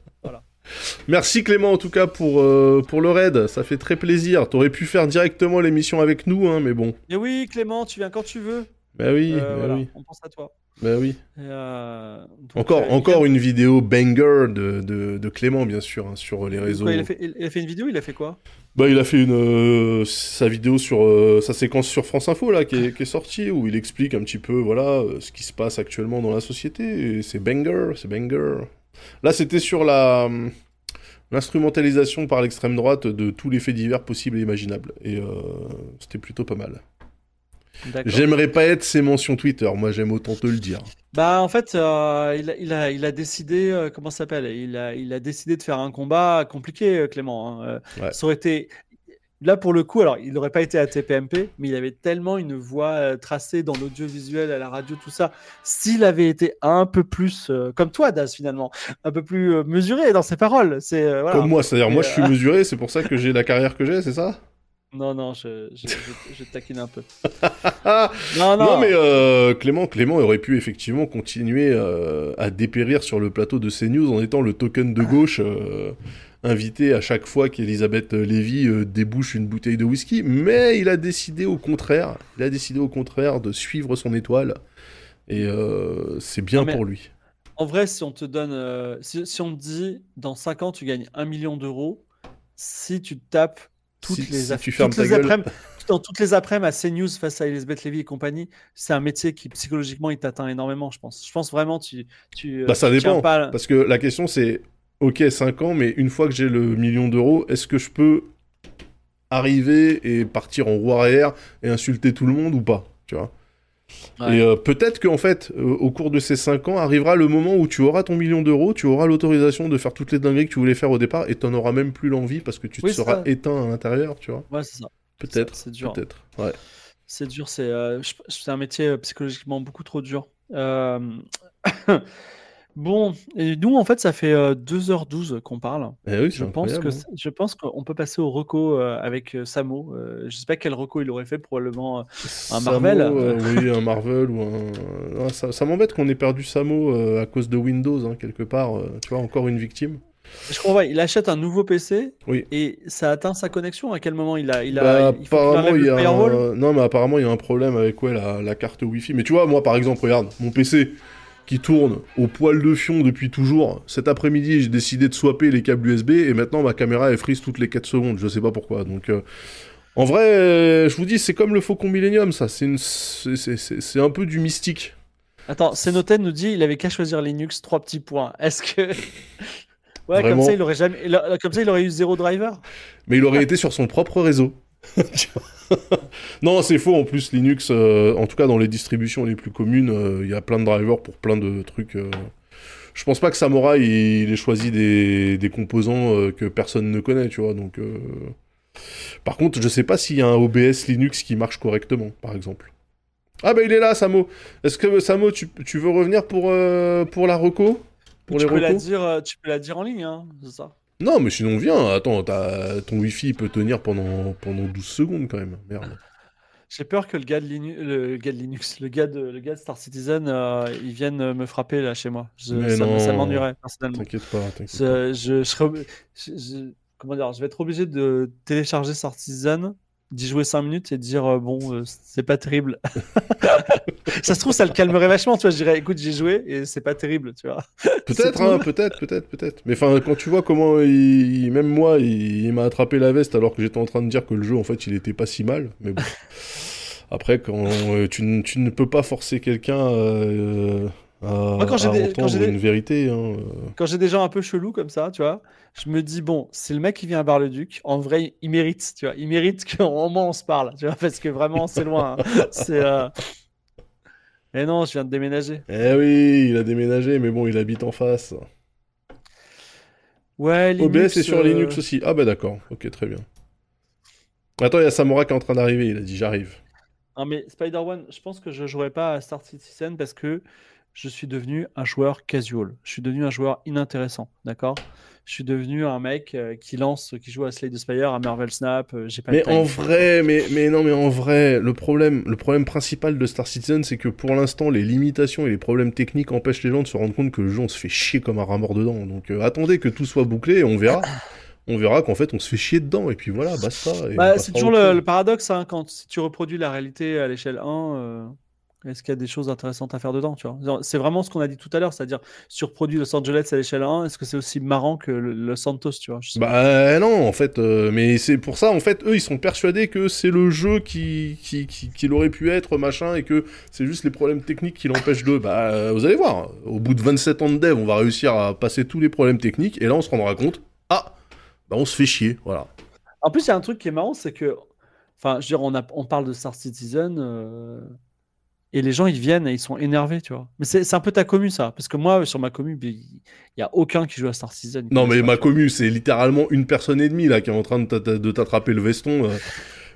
Merci Clément en tout cas pour, euh, pour le raid, ça fait très plaisir. T'aurais pu faire directement l'émission avec nous, hein, mais bon. Et oui, Clément, tu viens quand tu veux. Bah oui, Euh, bah voilà, oui, On pense à toi. bah oui. Euh, donc, Encore, encore une vidéo banger de, de, de Clément, bien sûr, hein, sur les réseaux. Quoi, il, a fait, il- il a fait une vidéo, il a fait quoi? Bah, il a fait une, sa vidéo sur sa séquence sur France Info là, qui est, qui est sortie, où il explique un petit peu voilà ce qui se passe actuellement dans la société. C'est banger, c'est banger. Là, c'était sur la hum, l'instrumentalisation par l'extrême droite de tous les faits divers possibles et imaginables. Et euh, c'était plutôt pas mal. J'aimerais pas être ses mentions Twitter, moi j'aime autant te le dire. Bah en fait, euh, il, a, il, a, il a décidé, euh, comment ça s'appelle? Il a, il a décidé de faire un combat compliqué, Clément. hein. Ouais. Ça aurait été, là pour le coup, alors il n'aurait pas été à TPMP, mais il avait tellement une voix euh, tracée dans l'audiovisuel, à la radio, tout ça. S'il avait été un peu plus euh, comme toi, Das, finalement, un peu plus euh, mesuré dans ses paroles. C'est voilà. Comme moi, c'est-à-dire moi je suis mesuré, c'est pour ça que j'ai la carrière que j'ai, c'est ça? Non, non, je, je, je, taquine un peu. non, non. non, mais Clément, Clément aurait pu effectivement continuer à dépérir sur le plateau de CNews en étant le token de gauche invité à chaque fois qu'Elisabeth Lévy euh, débouche une bouteille de whisky, mais il a décidé au contraire, il a décidé au contraire de suivre son étoile, et euh, c'est bien pour lui. En vrai, si on te donne, euh, si, on te dit dans 5 ans tu gagnes 1 million d'euros, si tu tapes toutes les, si tu toutes les après dans toutes les après-midi à CNews face à Elisabeth Lévy et compagnie, c'est un métier qui psychologiquement il t'atteint énormément, je pense. Je pense vraiment tu, tu bah ça dépend parce que la question c'est ok, 5 ans, mais une fois que j'ai le million d'euros, est-ce que je peux arriver et partir en roue arrière et insulter tout le monde ou pas Tu vois? Et euh, peut-être qu'en fait, euh, au cours de ces 5 ans, arrivera le moment où tu auras ton million d'euros, tu auras l'autorisation de faire toutes les dingueries que tu voulais faire au départ et tu n'en auras même plus l'envie parce que tu te seras éteint à l'intérieur, tu vois Ouais, c'est ça. Peut-être. C'est dur. Peut-être. Ouais. C'est dur, c'est euh, un métier psychologiquement beaucoup trop dur. Bon, et nous, en fait, ça fait 2h12 qu'on parle. Eh oui, je, pense que, hein. je pense qu'on peut passer au reco avec Samo. je sais pas quel reco il aurait fait, probablement un Marvel. oui, un Marvel ou un. ça, m'embête qu'on ait perdu Samo à cause de Windows, hein, quelque part. tu vois, encore une victime. Je crois, ouais, il achète un nouveau PC oui. et ça atteint sa connexion. À quel moment il a, il a, bah, apparemment, il, y a un... non, mais apparemment il y a un problème avec ouais, la, la, carte Wi-Fi. Mais tu vois, moi par exemple, regarde, mon PC, qui tourne au poil de fion depuis toujours. Cet après-midi, j'ai décidé de swapper les câbles USB et maintenant ma caméra elle frise toutes les 4 secondes. Je sais pas pourquoi. Donc euh, en vrai, euh, je vous dis, c'est comme le Faucon Millennium, ça. C'est une... c'est un peu du mystique. Attends, Senoten nous dit il avait qu'à choisir Linux, trois petits points. Est-ce que. ouais, comme ça, il aurait jamais... comme ça, il aurait eu zéro driver? Mais il aurait été sur son propre réseau. non, c'est faux. En plus, Linux, euh, en tout cas dans les distributions les plus communes, euh, il y a plein de drivers pour plein de trucs. Euh. Je pense pas que Samurai il, ait choisi des, composants que personne ne connaît, tu vois. Donc, par contre, je sais pas s'il y a un OBS Linux qui marche correctement, par exemple. Ah bah il est là, Samo. Est-ce que Samo, tu, veux revenir pour pour la reco? Pour tu, peux la dire, tu peux la dire en ligne, hein, c'est ça? Non, mais sinon, viens. Attends, ton Wi-Fi peut tenir pendant, pendant 12 secondes quand même. Merde. J'ai peur que le gars de, le gars de Linux, le gars de, le gars de Star Citizen, euh, il vienne me frapper là chez moi. Je, ça, ça m'ennuierait personnellement. T'inquiète pas, t'inquiète pas. Je, je, comment dire, je vais être obligé de télécharger Star Citizen d'y jouer 5 minutes et de dire euh, bon euh, c'est pas terrible. Ça se trouve ça le calmerait vachement tu vois. Je dirais écoute j'ai joué et c'est pas terrible tu vois. Peut-être hein, peut-être peut-être peut-être. Mais enfin quand tu vois comment il, même moi il, m'a attrapé la veste alors que j'étais en train de dire que le jeu en fait il était pas si mal mais bon. Après quand euh, tu, tu, ne peux pas forcer quelqu'un quand j'ai des, une vérité. Hein. Quand j'ai des gens un peu chelous comme ça, tu vois, je me dis bon, c'est le mec qui vient à Bar-le-Duc. En vrai, il mérite, tu vois, il mérite qu'au moins on se parle, tu vois, parce que vraiment c'est loin. Hein. c'est. Euh... Mais non, je viens de déménager. Eh oui, il a déménagé, mais bon, il habite en face. Ouais, Linux. OBS est sur euh, Linux aussi. Ah bah d'accord, ok, très bien. Attends, il y a Samora qui est en train d'arriver, il a dit j'arrive. Non mais Spider-Man, je pense que je jouerai pas à Star Citizen parce que je suis devenu un joueur casual. Je suis devenu un joueur inintéressant, d'accord? Je suis devenu un mec euh, qui lance, qui joue à Slade Spire, à Marvel Snap. Euh, j'ai pas mais en vrai, mais, mais non, mais en vrai, le problème, le problème principal de Star Citizen, c'est que pour l'instant, les limitations et les problèmes techniques empêchent les gens de se rendre compte que le jeu, on se fait chier comme un rat mort dedans. Donc euh, attendez que tout soit bouclé et on verra. on verra qu'en fait on se fait chier dedans et puis voilà, basta. Bah, c'est toujours le, paradoxe hein, quand si tu reproduis la réalité à l'échelle 1, est-ce qu'il y a des choses intéressantes à faire dedans tu vois? C'est vraiment ce qu'on a dit tout à l'heure, c'est-à-dire surproduit Los Angeles à l'échelle 1, est-ce que c'est aussi marrant que le, Santos, tu vois? Bah non, en fait, euh, mais c'est pour ça, en fait, eux, ils sont persuadés que c'est le jeu qui, qui, qui, aurait pu être, machin, et que c'est juste les problèmes techniques qui l'empêchent de... Bah, euh, vous allez voir, au bout de 27 ans de dev, on va réussir à passer tous les problèmes techniques, et là, on se rendra compte, ah, bah on se fait chier, voilà. En plus, il y a un truc qui est marrant, c'est que... Enfin, je veux dire, on, a, on parle de Star Citizen... Euh, Et les gens, ils viennent et ils sont énervés, tu vois. Mais c'est un peu ta commu, ça. Parce que moi, sur ma commu, il n'y a aucun qui joue à Star Citizen. Non, mais ma commu, c'est littéralement une personne et demie là qui est en train de t'a- de t'attraper le veston.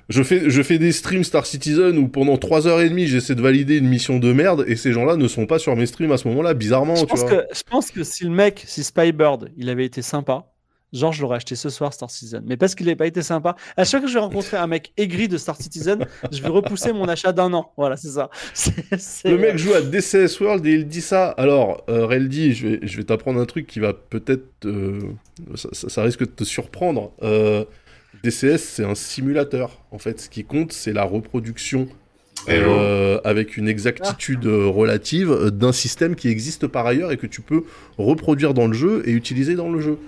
Je fais, je fais des streams Star Citizen où pendant 3 heures et demie j'essaie de valider une mission de merde et ces gens-là ne sont pas sur mes streams à ce moment-là, bizarrement, Je tu pense, vois. que, je pense que si le mec, si Spybird, il avait été sympa, genre je l'aurais acheté ce soir Star Citizen. Mais parce qu'il n'avait pas été sympa, à chaque fois que je vais rencontrer un mec aigri de Star Citizen, je vais repousser mon achat d'un an. Voilà, c'est ça. C'est- c'est- Le mec joue à DCS World et il dit ça. Alors, euh, Reldi, je vais, je vais t'apprendre un truc qui va peut-être. euh, ça, ça- ça risque de te surprendre. Euh, DCS, c'est un simulateur. En fait, ce qui compte, c'est la reproduction Hello. euh, avec une exactitude euh, relative euh, d'un système qui existe par ailleurs et que tu peux reproduire dans le jeu et utiliser dans le jeu.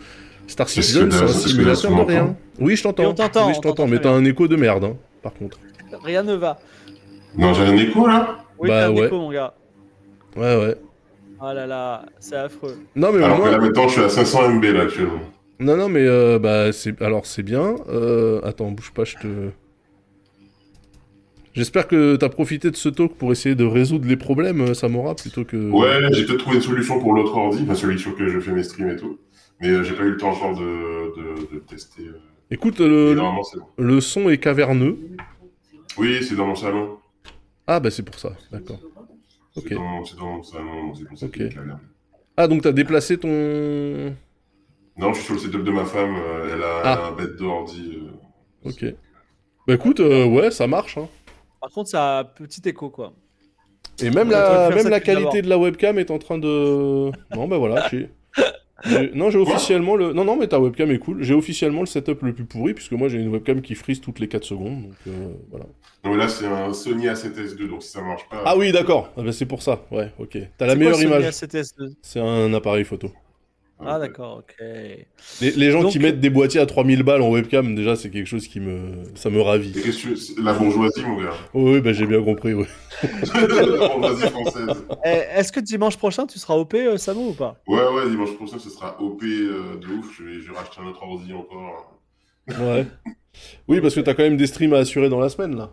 Star Citizen, c'est un simulateur de rien. Oui, je t'entends. Et on t'entend, Oui, je t'entends, mais t'as un écho de merde, hein, par contre. Rien ne va. Non, j'ai un écho là? Oui, Bah, t'as un ouais. écho, mon gars. Ouais, ouais. Ah là là, c'est affreux. Non, mais Alors que là maintenant je suis à 500 MB là actuellement. Non, non, mais euh, bah, c'est... alors c'est bien. Euh, attends, bouge pas, je te. J'espère que t'as profité de ce talk pour essayer de résoudre les problèmes, euh, Samora, plutôt que. Ouais, j'ai peut-être trouvé une solution pour l'autre ordi, enfin celui sur que je fais mes streams et tout. Mais euh, j'ai pas eu le temps encore de, de, de tester. euh. Écoute, le, bon. son est caverneux. Oui, c'est dans mon salon. Ah, bah c'est pour ça, d'accord. C'est Ok. dans, c'est dans mon salon, c'est pour ça Ok. qu'il y a la merde. Ah, donc t'as déplacé ton. Non, je suis sur le setup de ma femme, euh, elle a, Ah. un bête d'ordi. euh. Ok. Bah écoute, euh, ouais, ça marche. Hein. Par contre, ça a un petit écho, quoi. Et même Ouais, la, même la qualité de la webcam est en train de. Non, bah voilà, j'ai. j'ai- Non, j'ai officiellement le. Non, non, mais ta webcam est cool. J'ai officiellement le setup le plus pourri, puisque moi j'ai une webcam qui freeze toutes les 4 secondes. Donc euh, voilà. Non, mais là c'est un Sony A7S2, donc si ça marche pas. Ah oui, d'accord. Ah bah, c'est pour ça. Ouais, ok. T'as la meilleure quoi, image. A7S2 C'est un appareil photo. Ah, d'accord, ok. Les, les gens Donc- qui mettent des boîtiers à 3000 balles en webcam, déjà, c'est quelque chose qui me. Ça me ravit. Que La bourgeoisie, mon gars. Oh, oui, bah j'ai bien compris, ouais. la bourgeoisie française. Eh, Est-ce que dimanche prochain, tu seras OP, euh, Samo, ou pas? Ouais, ouais, dimanche prochain, ce sera OP euh, de ouf. Je vais, je vais racheter un autre ordi encore. Ouais. Oui, parce que t'as quand même des streams à assurer dans la semaine, là.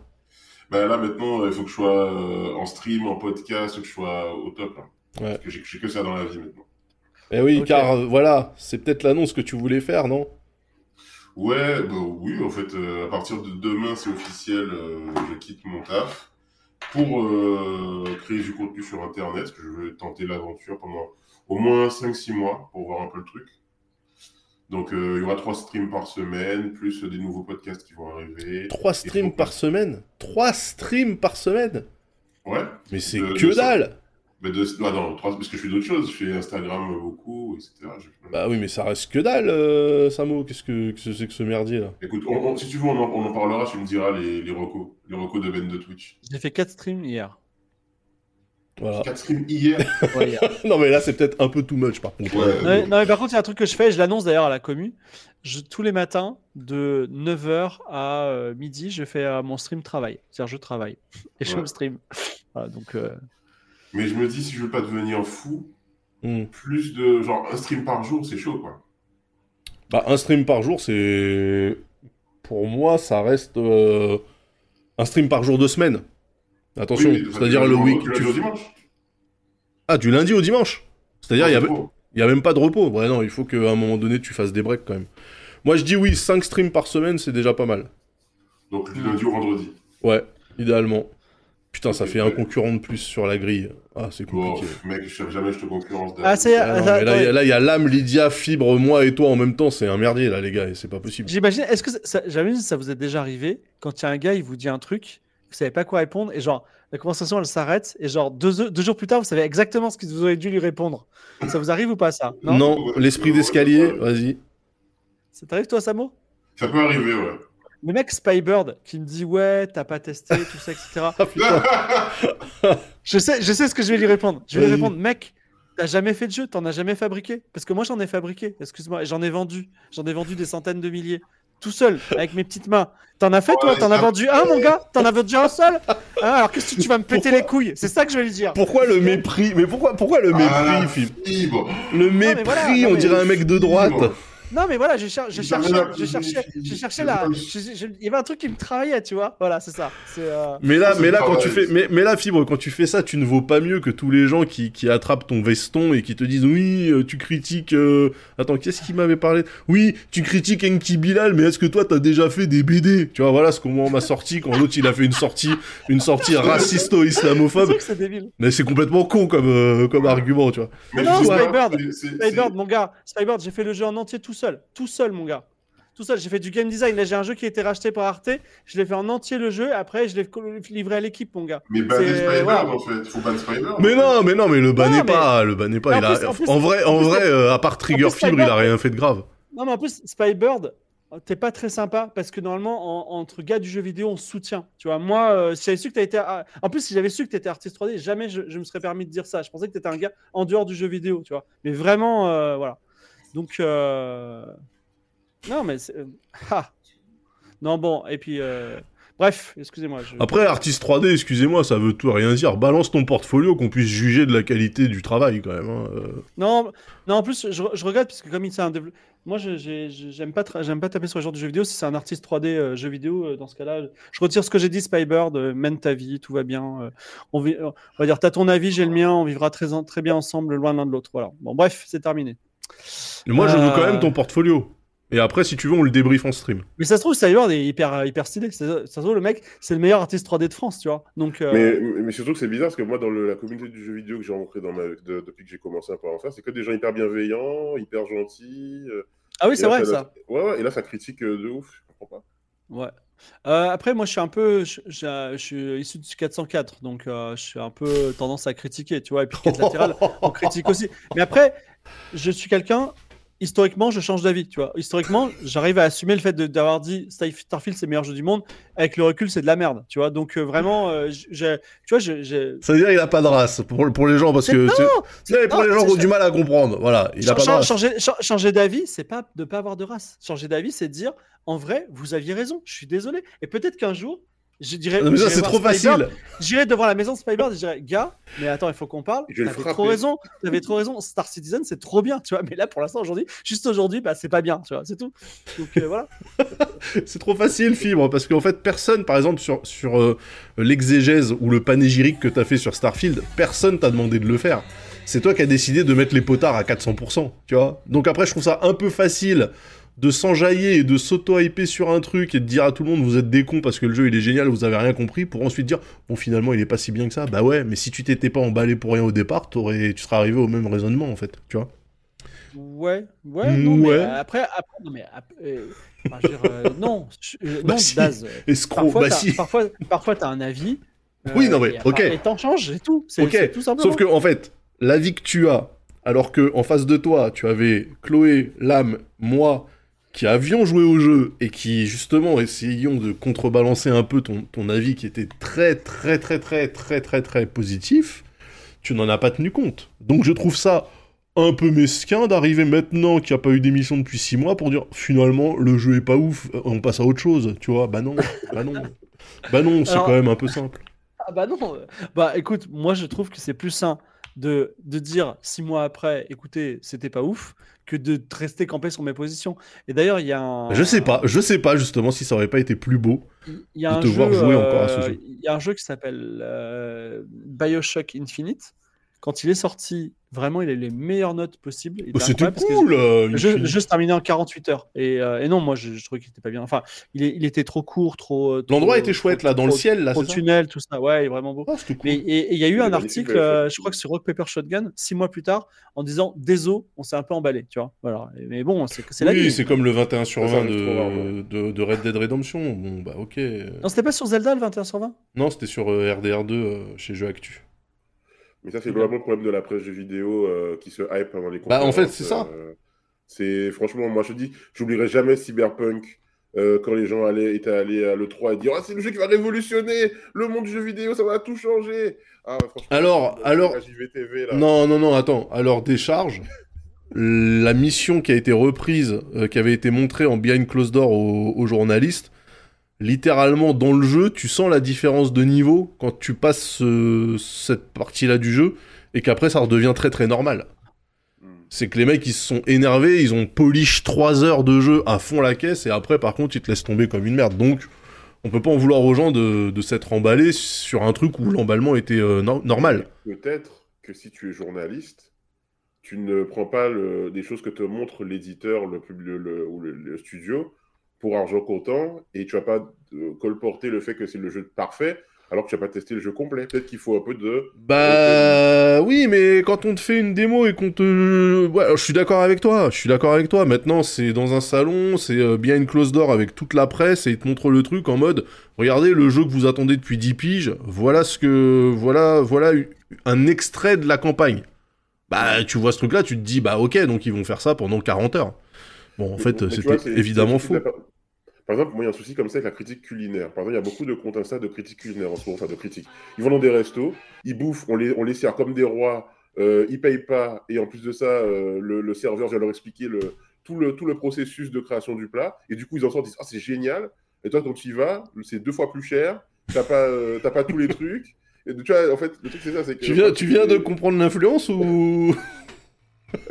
Bah là, maintenant, il faut que je sois euh, en stream, en podcast, que je sois au top. Là. Ouais. Parce que j'ai que ça dans la vie maintenant. Eh oui, car euh, voilà, c'est peut-être l'annonce que tu voulais faire, non? Ouais, bah oui, en fait, euh, à partir de demain, c'est officiel, euh, je quitte mon taf pour euh, créer du contenu sur Internet, parce que je veux tenter l'aventure pendant au moins 5-6 mois pour voir un peu le truc. Donc, euh, il y aura trois streams par semaine, plus des nouveaux podcasts qui vont arriver. Trois streams par semaine? Trois streams par semaine? Ouais, Mais c'est que dalle mais de... ah non, trois, parce que je fais d'autres choses, je fais Instagram beaucoup, etc. Je Bah oui, mais ça reste que dalle, euh, Samo. Qu'est-ce que c'est que ce merdier, là? Écoute, on- on- si tu veux, on en, on en parlera, tu me diras les, les recos, les recos de Ben de Twitch. J'ai fait 4 streams hier. Voilà. 4 streams hier? Ouais, hier. non, mais là, c'est peut-être un peu too much, par contre. Ouais. non, mais, non, mais par contre, il y a un truc que je fais, je l'annonce d'ailleurs à la commu. Je, tous les matins, de 9h à euh, midi, je fais euh, mon stream travail. C'est-à-dire, je travaille. Et je me stream. Voilà, donc, euh, Mais je me dis, si je veux pas devenir fou, Hmm. plus de genre un stream par jour, c'est chaud quoi. Bah, un stream par jour, c'est. Pour moi, ça reste. euh, Un stream par jour de semaine. Attention, Oui, c'est-à-dire le lundi week. au- du tu- lundi au dimanche. Ah, du lundi au dimanche C'est-à-dire, il y a... Oh, Il y a même pas de repos. Ouais, non, il faut qu'à un moment donné, tu fasses des breaks quand même. Moi, je dis oui, 5 streams par semaine, c'est déjà pas mal. Donc du lundi au vendredi. Ouais, idéalement. Putain, ça fait un concurrent de plus sur la grille. Ah, c'est compliqué. mec, je jamais je te concurrence. Ah, c'est- Ah, non, là, il y a- y l'âme, Lydia, Fibre, moi et toi en même temps, c'est un merdier là, les gars, et c'est pas possible. J'imagine, est-ce que ça, ça- j'imagine que ça vous est déjà arrivé quand il y a un gars, il vous dit un truc, vous savez pas quoi répondre, et genre, la conversation elle s'arrête, et genre, deux, deux jours plus tard, vous savez exactement ce que vous auriez dû lui répondre. Ça vous arrive ou pas ça? Non, Ouais, l'esprit d'escalier, vas-y. Ça t'arrive toi, Samo? Ça peut arriver, ouais. Le mec Spybird qui me dit ouais, t'as pas testé, tout ça, etc. Ah putain, Je sais, je sais ce que je vais lui répondre. Je vais lui répondre, mec, t'as jamais fait de jeu, t'en as jamais fabriqué. Parce que moi j'en ai fabriqué, excuse-moi, et j'en ai vendu. J'en ai vendu des centaines de milliers. Tout seul, avec mes petites mains. T'en as fait toi? T'en as vendu un, mon gars? T'en as vendu un seul? Hein, Alors qu'est-ce que tu vas me péter les couilles? C'est ça que je vais lui dire. pourquoi le mépris? Mais pourquoi, pourquoi le mépris, Ah, fibre. Le mépris, on dirait un mec de droite. Non, mais voilà, j'ai cher- j'ai cherché, poser- j'ai cherché il- là. il- y avait un truc qui me travaillait, tu vois. Voilà, c'est ça. Euh, Mais là, mais là, quand tu fais, mais, mais là, fibre, quand tu fais ça, tu ne vaux pas mieux que tous les gens qui, qui attrapent ton veston et qui te disent oui, euh, tu critiques. euh, Attends, qu'est-ce qui m'avait parlé? Oui, tu critiques Enki Bilal, mais est-ce que toi t'as déjà fait des BD Tu vois, voilà ce qu'on m'a sorti quand l'autre il a fait une sortie, une sortie racisto-islamophobe. c'est débile. Mais c'est complètement con comme, euh, comme argument, tu vois. Mais Non, Spybird. Spybird, mon gars, Spybird, j'ai fait le jeu en entier tout seul. Tout seul, mon gars. Tout seul. J'ai fait du game design. Là, j'ai un jeu qui a été racheté par Arte. Je l'ai fait en entier le jeu. Après, je l'ai livré à l'équipe, mon gars. Mais Spybird, voilà. en fait. Faut ban. Mais non, mais non, mais le ban Non, n'est mais- pas, le ban n'est pas. Il en a- plus- en plus- en vrai, en plus, vrai, euh, à part Trigger plus, Fibre, il a rien fait de grave. Non, mais en plus, Spybird, t'es pas très sympa parce que normalement, en- entre gars du jeu vidéo, on se soutient. Tu vois, moi, euh, si j'avais su que t'as été. ah, En plus, si j'avais su que t'étais artiste 3D, jamais je, je me serais permis de dire ça. Je pensais que t'étais un gars en dehors du jeu vidéo, tu vois. Mais vraiment, euh, voilà. Donc, euh, non, mais. euh, ah. Non, bon, et puis. euh, Bref, excusez-moi. je- Après, artiste 3D, excusez-moi, ça veut tout rien dire. Balance ton portfolio qu'on puisse juger de la qualité du travail, quand même. hein, euh. Non, non, en plus, je, je regrette parce que comme il c'est un développeur. Moi, j'aime pas, tra- j'aime pas taper sur le genre de jeu vidéo. Si c'est un artiste 3D euh, jeu vidéo, euh, dans ce cas-là, je retire ce que j'ai dit. Spybird, mène ta vie, tout va bien. on, va dire, t'as ton avis, j'ai le mien. On vivra très, en- très bien ensemble, loin l'un de l'autre. Voilà. Bon, bref, c'est terminé. Mais moi, je veux quand Euh. même ton portfolio. Et après, si tu veux, on le débrief en stream. Mais ça se trouve, Spybird est hyper, hyper stylé. Ça, ça se trouve, le mec, c'est le meilleur artiste 3D de France, tu vois. Donc, euh, Mais, mais surtout que c'est bizarre parce que moi, dans le- la communauté du jeu vidéo que j'ai rencontré dans ma, de- depuis que j'ai commencé un peu à en faire, c'est que des gens hyper bienveillants, hyper gentils. euh, ah oui, c'est vrai ça- ça. Ouais, ouais, et là, ça critique euh, de ouf, je comprends pas. Ouais. Euh, après, moi, je suis un peu, je, je- je suis issu du 404, donc euh, je suis un peu tendance à critiquer, tu vois. Et puis quête latérale, on critique aussi. Mais après, je suis quelqu'un. Historiquement, je change d'avis, tu vois. Historiquement, j'arrive à assumer le fait de- d'avoir dit Star- Starfield c'est le meilleur jeu du monde. Avec le recul, c'est de la merde, tu vois. Donc euh, vraiment, euh, j'ai- tu vois, j'ai- Ça veut dire qu'il a pas de race pour, pour les gens, parce C'est- que. non, c'est- pour non, les gens qui ont du mal à comprendre. Voilà, il a pas de race. changer, cha- changer d'avis, c'est pas de pas avoir de race. Changer d'avis, c'est de dire en vrai, vous aviez raison. Je suis désolé. Et peut-être qu'un jour, je dirais. Non, mais ça, c'est trop facile. J'irai devant la maison de Spybird et je dirais, gars, mais attends, il faut qu'on parle. T'avais trop raison. T'avais trop raison. Star Citizen, c'est trop bien, tu vois. Mais là, pour l'instant, aujourd'hui, juste aujourd'hui, bah, c'est pas bien, tu vois. C'est tout. Donc euh, voilà. C'est trop facile, Fibre, parce qu'en fait, personne, par exemple, sur, sur euh, l'exégèse ou le panégyrique que t'as fait sur Starfield, personne t'a demandé de le faire. C'est toi qui as décidé de mettre les potards à 400%, tu vois. Donc après, je trouve ça un peu facile de s'enjailler et de s'auto-hyper sur un truc et de dire à tout le monde vous êtes des cons parce que le jeu il est génial, vous avez rien compris, pour ensuite dire bon finalement il est pas si bien que ça. Bah ouais, mais si tu t'étais pas emballé pour rien au départ, t'aurais, tu serais arrivé au même raisonnement en fait, tu vois. Ouais, ouais, non, Ouais. euh, après, après, non, mais euh, enfin, je veux dire, euh, non, euh, Bah non, si. Daz. euh, Escroc, Parfois, bah t'as- si. parfois, parfois, t'as un avis. euh, Oui, non, mais, et ok. Et t'en changes, c'est tout. C'est tout simplement. Sauf que en fait, l'avis que tu as, alors que en face de toi, tu avais Chloé, Lame, moi, qui avions joué au jeu et qui justement essayions de contrebalancer un peu ton, ton avis qui était très très très très très très très positif, tu n'en as pas tenu compte. Donc je trouve ça un peu mesquin d'arriver maintenant qu'il n'y a pas eu d'émission depuis 6 mois pour dire finalement le jeu est pas ouf, on passe à autre chose, tu vois, bah non, bah non. Bah non, c'est Alors- quand même un peu simple. Ah bah non. euh, Bah écoute, moi je trouve que c'est plus sain de, de dire six mois après, écoutez, c'était pas ouf, que de te rester campé sur mes positions. Et d'ailleurs, il y a un. Je sais pas, je sais pas justement si ça aurait pas été plus beau. Il y a de un te jeu, voir jouer encore à ce euh, jeu. Il y a un jeu qui s'appelle euh, Bioshock Infinite. Quand il est sorti, vraiment, il a eu les meilleures notes possibles. Bah, C'était parce que cool. euh, jeu se terminait en 48 heures. Et, euh, et non, moi, je, je trouvais qu'il était pas bien. Enfin, il, est- il était trop court, trop. trop- L'endroit était trop- chouette là, dans le ciel là, c'est ça tunnel, tout ça. Ouais, il est vraiment beau. C'était cool. Mais et il y a eu un article, euh, je crois que sur Rock Paper Shotgun, six mois plus tard, en disant désolé, on s'est un peu emballé, tu vois. Voilà. Mais bon, c'est c'est la Oui, c'est comme le 21 sur Ça 20 arrive trop rarement. de, de, de Red Dead Redemption. Bon, bah ok. Non, c'était pas sur Zelda le 21 sur 20 Non, c'était sur euh, RDR2 euh, chez Jeux Actu. Mais ça, c'est vraiment le problème de la presse de vidéo euh, qui se hype pendant les Bah, en conférences. fait, c'est ça. euh, c'est franchement, moi je dis, j'oublierai jamais Cyberpunk euh, quand les gens allaient, étaient allés à l'E3 et dire Ah, c'est le jeu qui va révolutionner le monde du jeu vidéo, ça va tout changer. Ah, franchement, Alors, alors- JVTV, là. Non, non, non, attends. Alors, décharge. La mission qui a été reprise, qui avait été montrée en behind closed door aux, aux journalistes, littéralement dans le jeu, tu sens la différence de niveau quand tu passes ce- cette partie-là du jeu et qu'après ça redevient très très normal. Hmm. C'est que les mecs ils se sont énervés, ils ont polish 3 heures de jeu à fond la caisse et après par contre ils te laissent tomber comme une merde. Donc on peut pas en vouloir aux gens de, de s'être emballés sur un truc où l'emballement était euh, no- normal. Peut-être que si tu es journaliste, tu ne prends pas le- des choses que te montre l'éditeur le, pub- le- le- ou le, le studio pour argent comptant et tu vas pas euh, colporter le fait que c'est le jeu parfait alors que tu n'as pas testé le jeu complet. Peut-être qu'il faut un peu de. Bah oui, mais quand on te fait une démo et qu'on te... Ouais, je suis d'accord avec toi, je suis d'accord avec toi. Maintenant, c'est dans un salon, c'est euh, bien une close door avec toute la presse et ils te montrent le truc en mode regardez le jeu que vous attendez depuis 10 piges, voilà ce que voilà voilà un extrait de la campagne. Bah tu vois ce truc là, tu te dis bah OK, donc ils vont faire ça pendant 40 heures. Bon, en fait, Mais c'était évidemment faux. Par exemple, moi, il y a un souci comme ça avec la critique culinaire. Par exemple, il y a beaucoup de comptes Insta de critiques culinaires en ce moment, enfin de critiques. Ils vont dans des restos, ils bouffent, on les, on les sert comme des rois, euh, ils payent pas, et en plus de ça, euh, le, le serveur vient leur expliquer le, tout, le, tout le processus de création du plat, et du coup, ils en sortent, ils disent Ah, c'est génial. Et toi, quand tu y vas, c'est deux fois plus cher, t'as pas, euh, t'as pas tous les trucs. Et tu vois, en fait, le truc, c'est ça. c'est que Tu viens tu viens de comprendre l'influence ou?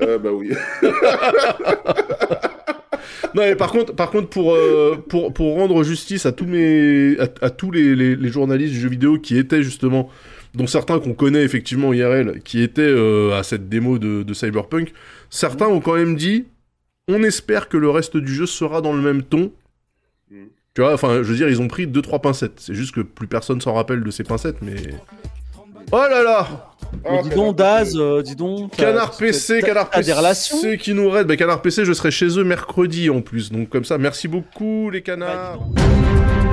Euh, bah oui. Non, mais par contre, par contre pour, euh, pour, pour rendre justice à tous, mes, à, à tous les, les, les journalistes du jeu vidéo qui étaient justement, dont certains qu'on connaît effectivement IRL, qui étaient euh, à cette démo de, de Cyberpunk, certains ont quand même dit on espère que le reste du jeu sera dans le même ton. Mm. Tu vois, enfin, je veux dire, ils ont pris 2-3 pincettes. C'est juste que plus personne s'en rappelle de ces pincettes, mais. Oh là là Ah, dis donc, Daz, euh, dis donc. Canard PC, Canard PC relations qui nous raide. Bah, Canard PC, je serai chez eux mercredi en plus. Donc comme ça, merci beaucoup les Bah, canards. donc.